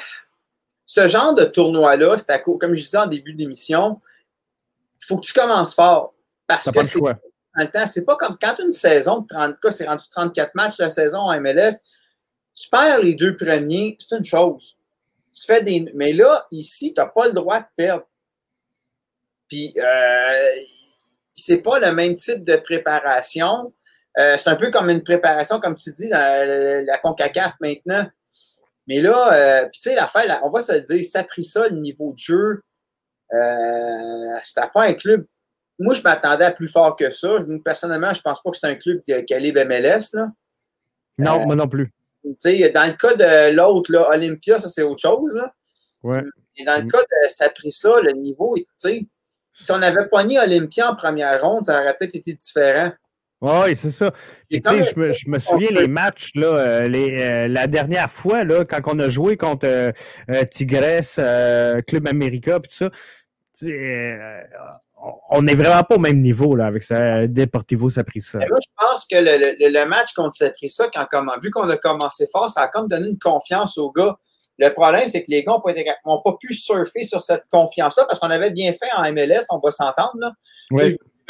ce genre de tournoi-là, c'est à comme je disais en début d'émission, il faut que tu commences fort. Parce que c'est, c'est pas comme quand une saison de 30, c'est rendu 34 matchs la saison en MLS, tu perds les deux premiers, c'est une chose. Tu fais des. Mais là, ici, tu n'as pas le droit de perdre. Puis, euh, c'est pas le même type de préparation. Euh, c'est un peu comme une préparation, comme tu dis, dans la, CONCACAF maintenant. Mais là, euh, puis tu sais, l'affaire, on va se le dire, ça a pris ça, le niveau de jeu. Euh, c'était pas un club. Moi, je m'attendais à plus fort que ça. Personnellement, je pense pas que c'est un club calibre MLS. Là. Non, moi non plus dans le cas de l'autre, Olympia, ça c'est autre chose. Là. Ouais. Et dans le cas de Saprissa, le niveau, si on avait pogné Olympia en première ronde, ça aurait peut-être été différent. Oui, c'est ça. je, me, je me souviens les matchs, là, euh, les, euh, la dernière fois, là, quand on a joué contre euh, Tigres, Club América, tout ça, on n'est vraiment pas au même niveau là, avec ça. Deportivo ça pris ça. je pense que le, match contre ça, quand, comme, vu qu'on a commencé fort, ça a comme donné une confiance aux gars. Le problème, c'est que les gars n'ont pas, pu surfer sur cette confiance-là parce qu'on avait bien fait en MLS, on va s'entendre.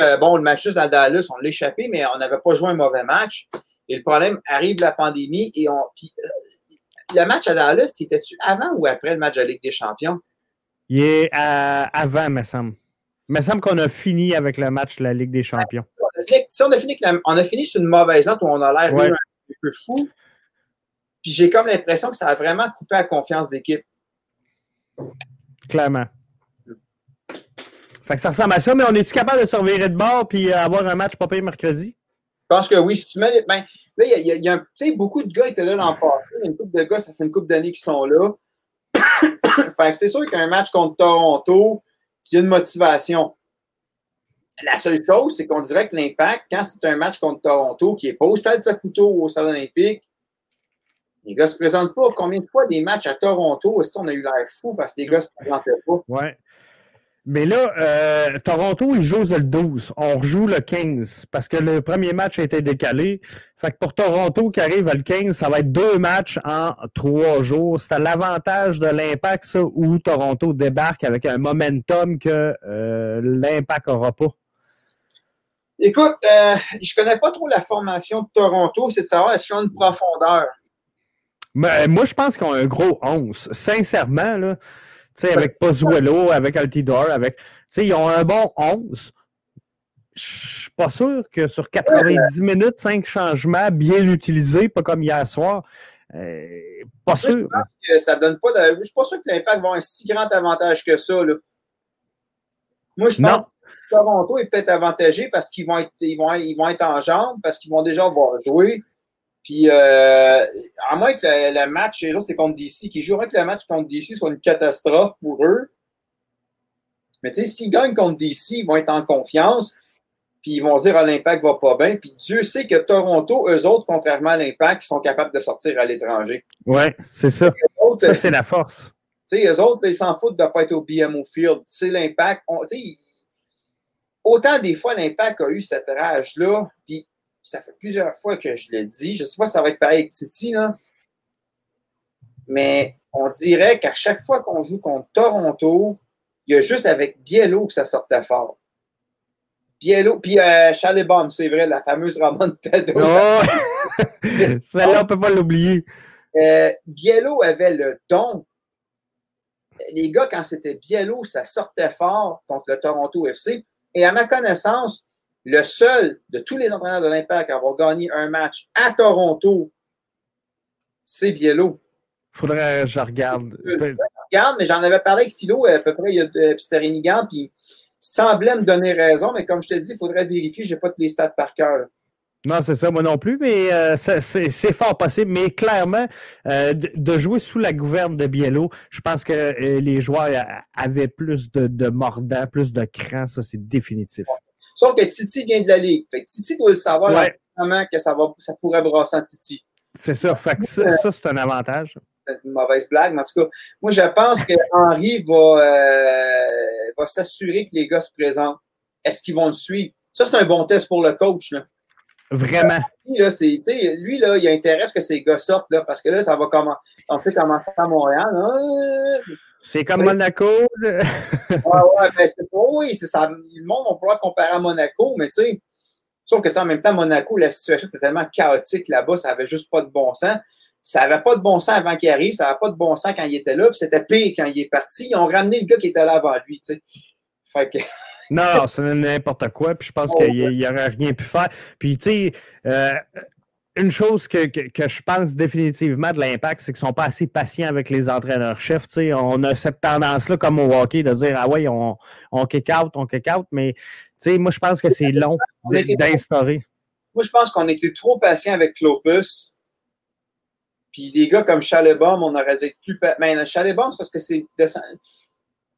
Euh, bon, le match juste dans Dallas, on l'a échappé, mais on n'avait pas joué un mauvais match. Et le problème, arrive la pandémie et on. Euh, le match à Dallas, c'était-tu avant ou après le match de la Ligue des Champions? Il est euh, avant, me semble. Me semble qu'on a fini avec le match de la Ligue des Champions. si on a fini, on a fini sur une mauvaise note où on a l'air un peu fou. Puis j'ai comme l'impression que ça a vraiment coupé la confiance d'équipe. Clairement. Fait que ça ressemble à ça, mais on est-tu capable de surveiller de bord puis avoir un match pas payé mercredi? Je pense que oui. Si tu mets. Ben, là, il y a, y a, beaucoup de gars étaient là l'an passé. Une couple de gars, ça fait une couple d'années qu'ils sont là. c'est sûr qu'un match contre Toronto, a une motivation. La seule chose, c'est qu'on dirait que l'impact, quand c'est un match contre Toronto qui n'est pas au stade Saputo ou au stade olympique, les gars se présentent pas. Combien de fois des matchs à Toronto, est-ce qu'on a eu l'air fou parce que les gars se présentaient pas? Ouais. Mais là, euh, Toronto, ils jouent le 12. On rejoue le 15 parce que le premier match a été décalé. Fait que pour Toronto qui arrive le 15, ça va être deux matchs en trois jours. C'est l'avantage de l'impact, ça, où Toronto débarque avec un momentum que euh, l'impact n'aura pas. Écoute, euh, je connais pas trop la formation de Toronto. C'est de savoir est-ce qu'ils ont une profondeur. Mais, moi, je pense qu'ils ont un gros 11. Sincèrement, là sais, avec Pozuelo, avec Altidor, avec. Tu sais, ils ont un bon 11. Je suis pas sûr que sur 90 minutes, 5 changements bien utilisés, pas comme hier soir. Euh, pas sûr. Je pense que ça donne pas de... Je suis pas sûr que l'impact va avoir un si grand avantage que ça. Là. Moi, je pense que Toronto est peut-être avantagé parce qu'ils vont être, ils vont, ils vont être en jambes, parce qu'ils vont déjà avoir joué. Puis, euh, à moins que le, match chez eux, c'est contre DC, qui joueraient que le match contre DC soit une catastrophe pour eux. Mais tu sais, s'ils gagnent contre DC, ils vont être en confiance. Puis ils vont dire à ah, l'Impact va pas bien. Puis Dieu sait que Toronto, eux autres, contrairement à l'Impact, ils sont capables de sortir à l'étranger. Oui, c'est ça. ça, c'est la force. Tu sais, eux autres, ils s'en foutent de ne pas être au BMO Field. C'est l'Impact. Autant des fois, l'Impact a eu cette rage-là. Puis ça fait plusieurs fois que je le dis. Je ne sais pas si ça va être pareil avec Titi, là. Mais on dirait qu'à chaque fois qu'on joue contre Toronto, il y a juste avec Biello que ça sortait fort. Biello, puis euh, c'est vrai, la fameuse Ramon Tado. Oh! Celle-là, on ne peut pas l'oublier. Euh, Biello avait le don. Les gars, quand c'était Biello, ça sortait fort contre le Toronto FC. Et à ma connaissance, le seul de tous les entraîneurs de l'Impact à avoir gagné un match à Toronto, c'est Biello. Faudrait que je regarde. Je, regarde, mais j'en avais parlé avec Philo à peu près, il y a, euh, c'était puis semblait me donner raison, mais comme je te dis, il faudrait vérifier, je n'ai pas tous les stats par cœur. Non, c'est ça, moi non plus, mais euh, c'est fort possible. Mais clairement, euh, de, jouer sous la gouverne de Biello, je pense que euh, les joueurs avaient plus de, de mordant, plus de cran, ça c'est définitif. Sauf que Titi vient de la Ligue. Fait Titi doit le savoir vraiment que ça, va, ça pourrait brasser en Titi. C'est ça, fait que ça, c'est un avantage. C'est une mauvaise blague, mais en tout cas, moi je pense que Henry va, va s'assurer que les gars se présentent. Est-ce qu'ils vont le suivre? Ça, c'est un bon test pour le coach. Là. Vraiment. Lui, là, lui, là, il intéresse que ces gars sortent, là, parce que là, ça va comment, on fait commencer à Montréal. C'est comme Monaco. ouais, ouais, ben, c'est oui, c'est ça. Le monde va pouvoir comparer à Monaco, mais tu sais, sauf que en même temps, Monaco, la situation était tellement chaotique là-bas, ça n'avait juste pas de bon sens. Ça n'avait pas de bon sens avant qu'il arrive, ça n'avait pas de bon sens quand il était là, puis c'était pire quand il est parti. Ils ont ramené le gars qui était là avant lui, tu sais. Fait que. Non, c'est n'importe quoi. Puis je pense qu'il n'y aurait rien pu faire. Puis, tu sais, euh, une chose que, je pense définitivement de l'impact, c'est qu'ils ne sont pas assez patients avec les entraîneurs-chefs. On a cette tendance-là, comme au hockey, de dire Ah ouais, on, on kick out, on kick out. Mais moi, je pense que c'est long d'instaurer. Moi, je pense qu'on était trop patient avec Clopus. Puis des gars comme Chalebom, on aurait dû être plus. Mais Chalebom, c'est parce que c'est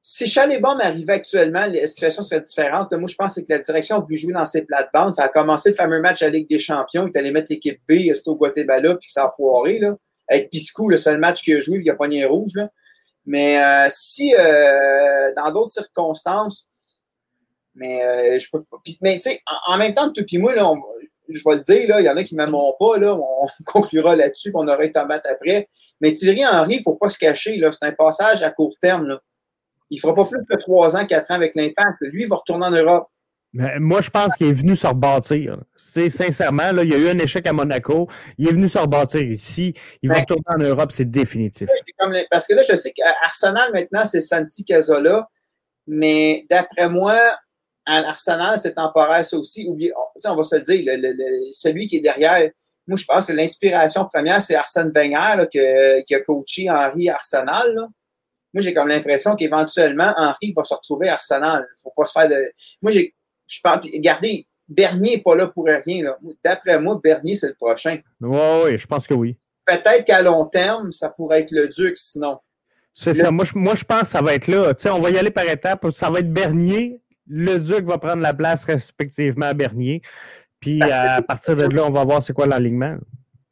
si Chalébom arrivait actuellement, la situation serait différente. Moi, je pense que la direction a voulu jouer dans ses plates-bandes. Ça a commencé le fameux match à la Ligue des Champions. Il est allé mettre l'équipe B au Guatemala, puis ça a foiré. Là. Avec Piscou, le seul match qu'il a joué, il a pogné rouge. Là. Mais euh, si, euh, dans d'autres circonstances, mais euh, je peux pas. Mais tu sais, en, même temps, tout puis moi, je vais le dire, il y en a qui ne m'aiment pas, là, on conclura là-dessus, on aura été en après. Mais Thierry Henry, il ne faut pas se cacher, c'est un passage à court terme. Là. Il ne fera pas plus que trois ans, quatre ans avec l'impact. Lui, il va retourner en Europe. Mais moi, je pense qu'il est venu se rebâtir. C'est sincèrement, là, il y a eu un échec à Monaco. Il est venu se rebâtir ici. Il va retourner en Europe, c'est définitif. parce que là, je sais qu'Arsenal, maintenant, c'est Santi Cazola. Mais d'après moi, Arsenal, c'est temporaire, ça aussi. Oubliez, on va se dire, celui qui est derrière, moi, je pense que l'inspiration première, c'est Arsène Wenger qui a coaché Henri Arsenal. Là. Moi, j'ai comme l'impression qu'éventuellement, Henri va se retrouver à Arsenal. Il ne faut pas se faire de. Moi, j'ai. Je pense. Regardez, Bernier n'est pas là pour rien. D'après moi, Bernier, c'est le prochain. Oui, oui, je pense que oui. Peut-être qu'à long terme, ça pourrait être le Duc, sinon. C'est ça. Moi je, moi, je pense que ça va être là. On va y aller par étapes. Ça va être Bernier. Le Duc va prendre la place respectivement à Bernier. Puis à partir de là, on va voir c'est quoi l'alignement.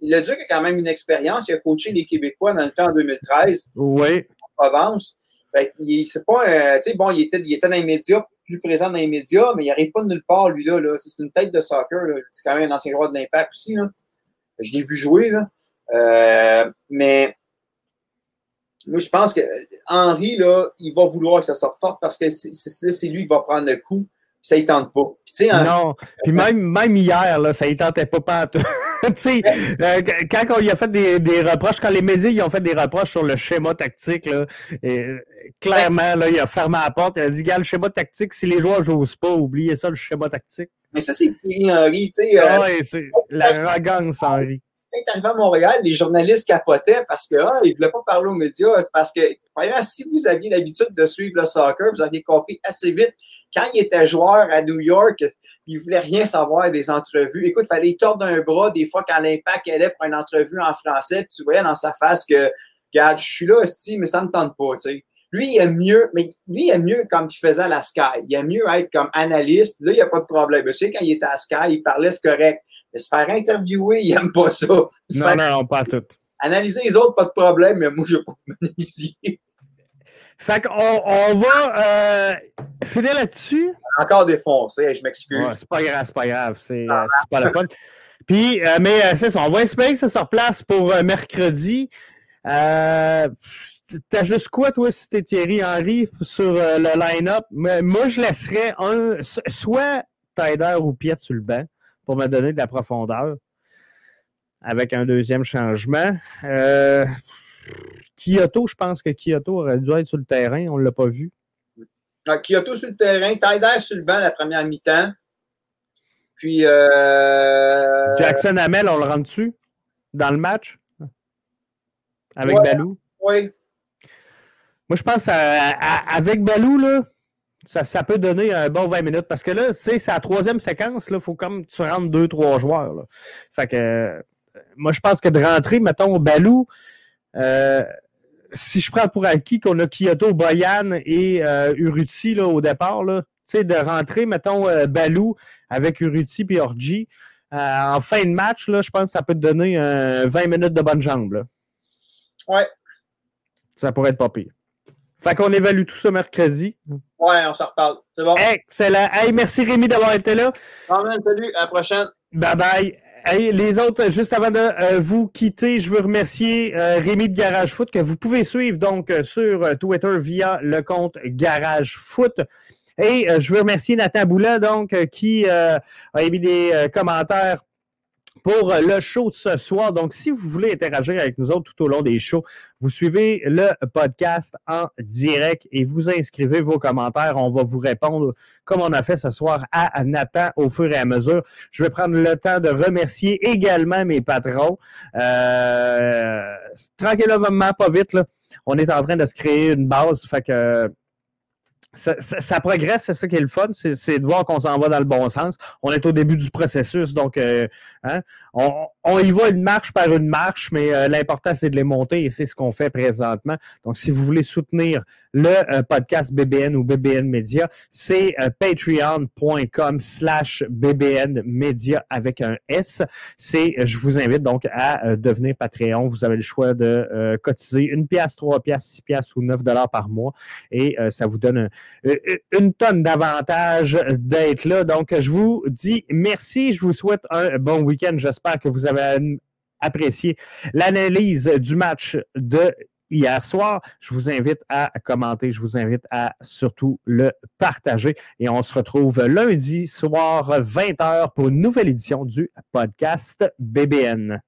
Le Duc a quand même une expérience. Il a coaché les Québécois dans le temps en 2013. Oui. Provence. Pas bon, il était, il était dans les médias, plus présent dans les médias, mais il n'arrive pas de nulle part, lui, là. C'est une tête de soccer, C'est quand même un ancien joueur de l'impact aussi, là. Je l'ai vu jouer, là. Euh, mais moi, je pense que Henri, là, il va vouloir que ça sorte fort parce que c'est lui qui va prendre le coup ça ne tente pas. non, puis même, même hier, là, ça ne tentait pas pas sais, euh, quand on y a fait des, des, reproches, quand les médias ils ont fait des reproches sur le schéma tactique, là, et, clairement, là, il a fermé la porte, il a dit, gars, le schéma tactique, si les joueurs n'osent pas, oubliez ça, le schéma tactique. Mais ça, c'est Thierry Henry, tu sais. Euh, oui, c'est l'arrogance, Henry. Quand il est arrivé à Montréal, les journalistes capotaient parce que ah, ne voulaient pas parler aux médias. Parce que, si vous aviez l'habitude de suivre le soccer, vous aviez compris assez vite quand il était joueur à New York, il ne voulait rien savoir des entrevues. Écoute, il fallait tordre un bras des fois quand l'impact allait pour une entrevue en français, puis tu voyais dans sa face que, regarde, je suis là, mais ça ne me tente pas, tu sais. Lui, il aime mieux, mais lui, il aime mieux comme il faisait à la Sky. Il aime mieux être comme analyste. Là, il n'y a pas de problème. Je sais, quand il était à Sky, il parlait, c'est correct. Mais se faire interviewer, il n'aime pas ça. non, non, non, pas tout. Analyser les autres, pas de problème, mais moi, je ne vais pas m'analyser. Fait qu'on on va euh, finir là-dessus. Encore défoncé, je m'excuse. c'est pas grave, c'est pas grave. C'est ah. euh, pas la fun. Puis, euh, mais c'est ça, on va espérer que ça se replace pour mercredi. T'as juste quoi, toi, si t'es Thierry Henry sur le line-up? Moi, je laisserais un, soit Tider ou Piet sur le banc pour me donner de la profondeur avec un deuxième changement. Kyoto, je pense que Kyoto aurait dû être sur le terrain. On ne l'a pas vu. Ah, Kyoto sur le terrain, Tyder sur le banc la première mi-temps. Puis. Euh... Jackson Hamel, on le rend dessus dans le match? Avec Balou? Oui. Moi, je pense avec Balou, là, ça, peut donner un bon 20 minutes parce que là, c'est la troisième séquence, il faut comme tu rentres deux, trois joueurs. Là. Fait que euh, moi, je pense que de rentrer, mettons, au Balou, si je prends pour acquis qu'on a Kyoto, Boyan et euh, Uruti là, au départ, là, de rentrer, mettons, euh, Balou avec Uruti et Orji, en fin de match, là, je pense que ça peut te donner 20 minutes de bonne jambe. Là. Ouais. Ça pourrait être pas pire. Fait qu'on évalue tout ça mercredi. Ouais, on s'en reparle. C'est bon. Excellent. Hey, merci Rémi d'avoir été là. salut, à la prochaine. Bye bye les autres, juste avant de euh, vous quitter, je veux remercier euh, Rémi de Garage Foot que vous pouvez suivre donc euh, sur Twitter via le compte Garage Foot. Et je veux remercier Nathan Boula donc qui a émis des commentaires pour le show de ce soir. Donc, si vous voulez interagir avec nous autres tout au long des shows, vous suivez le podcast en direct et vous inscrivez vos commentaires. On va vous répondre comme on a fait ce soir à Nathan au fur et à mesure. Je vais prendre le temps de remercier également mes patrons. Euh, tranquillement, pas vite, là. On est en train de se créer une base. Fait que ça, progresse, c'est ça qui est le fun, c'est de voir qu'on s'en va dans le bon sens. On est au début du processus, donc euh, hein, on, y va une marche par une marche, mais euh, l'important, c'est de les monter et c'est ce qu'on fait présentement. Donc, si vous voulez soutenir le euh, podcast BBN ou BBN Media, c'est patreon.com slash BBN Media avec un S. C'est, je vous invite donc à devenir Patreon. Vous avez le choix de cotiser une pièce, trois pièces, six pièces ou neuf dollars par mois et ça vous donne un euh, euh, une tonne d'avantages d'être là. Donc, je vous dis merci. Je vous souhaite un bon week-end. J'espère que vous avez apprécié l'analyse du match de hier soir. Je vous invite à commenter, je vous invite à surtout le partager. Et on se retrouve lundi soir 20h pour une nouvelle édition du podcast BBN.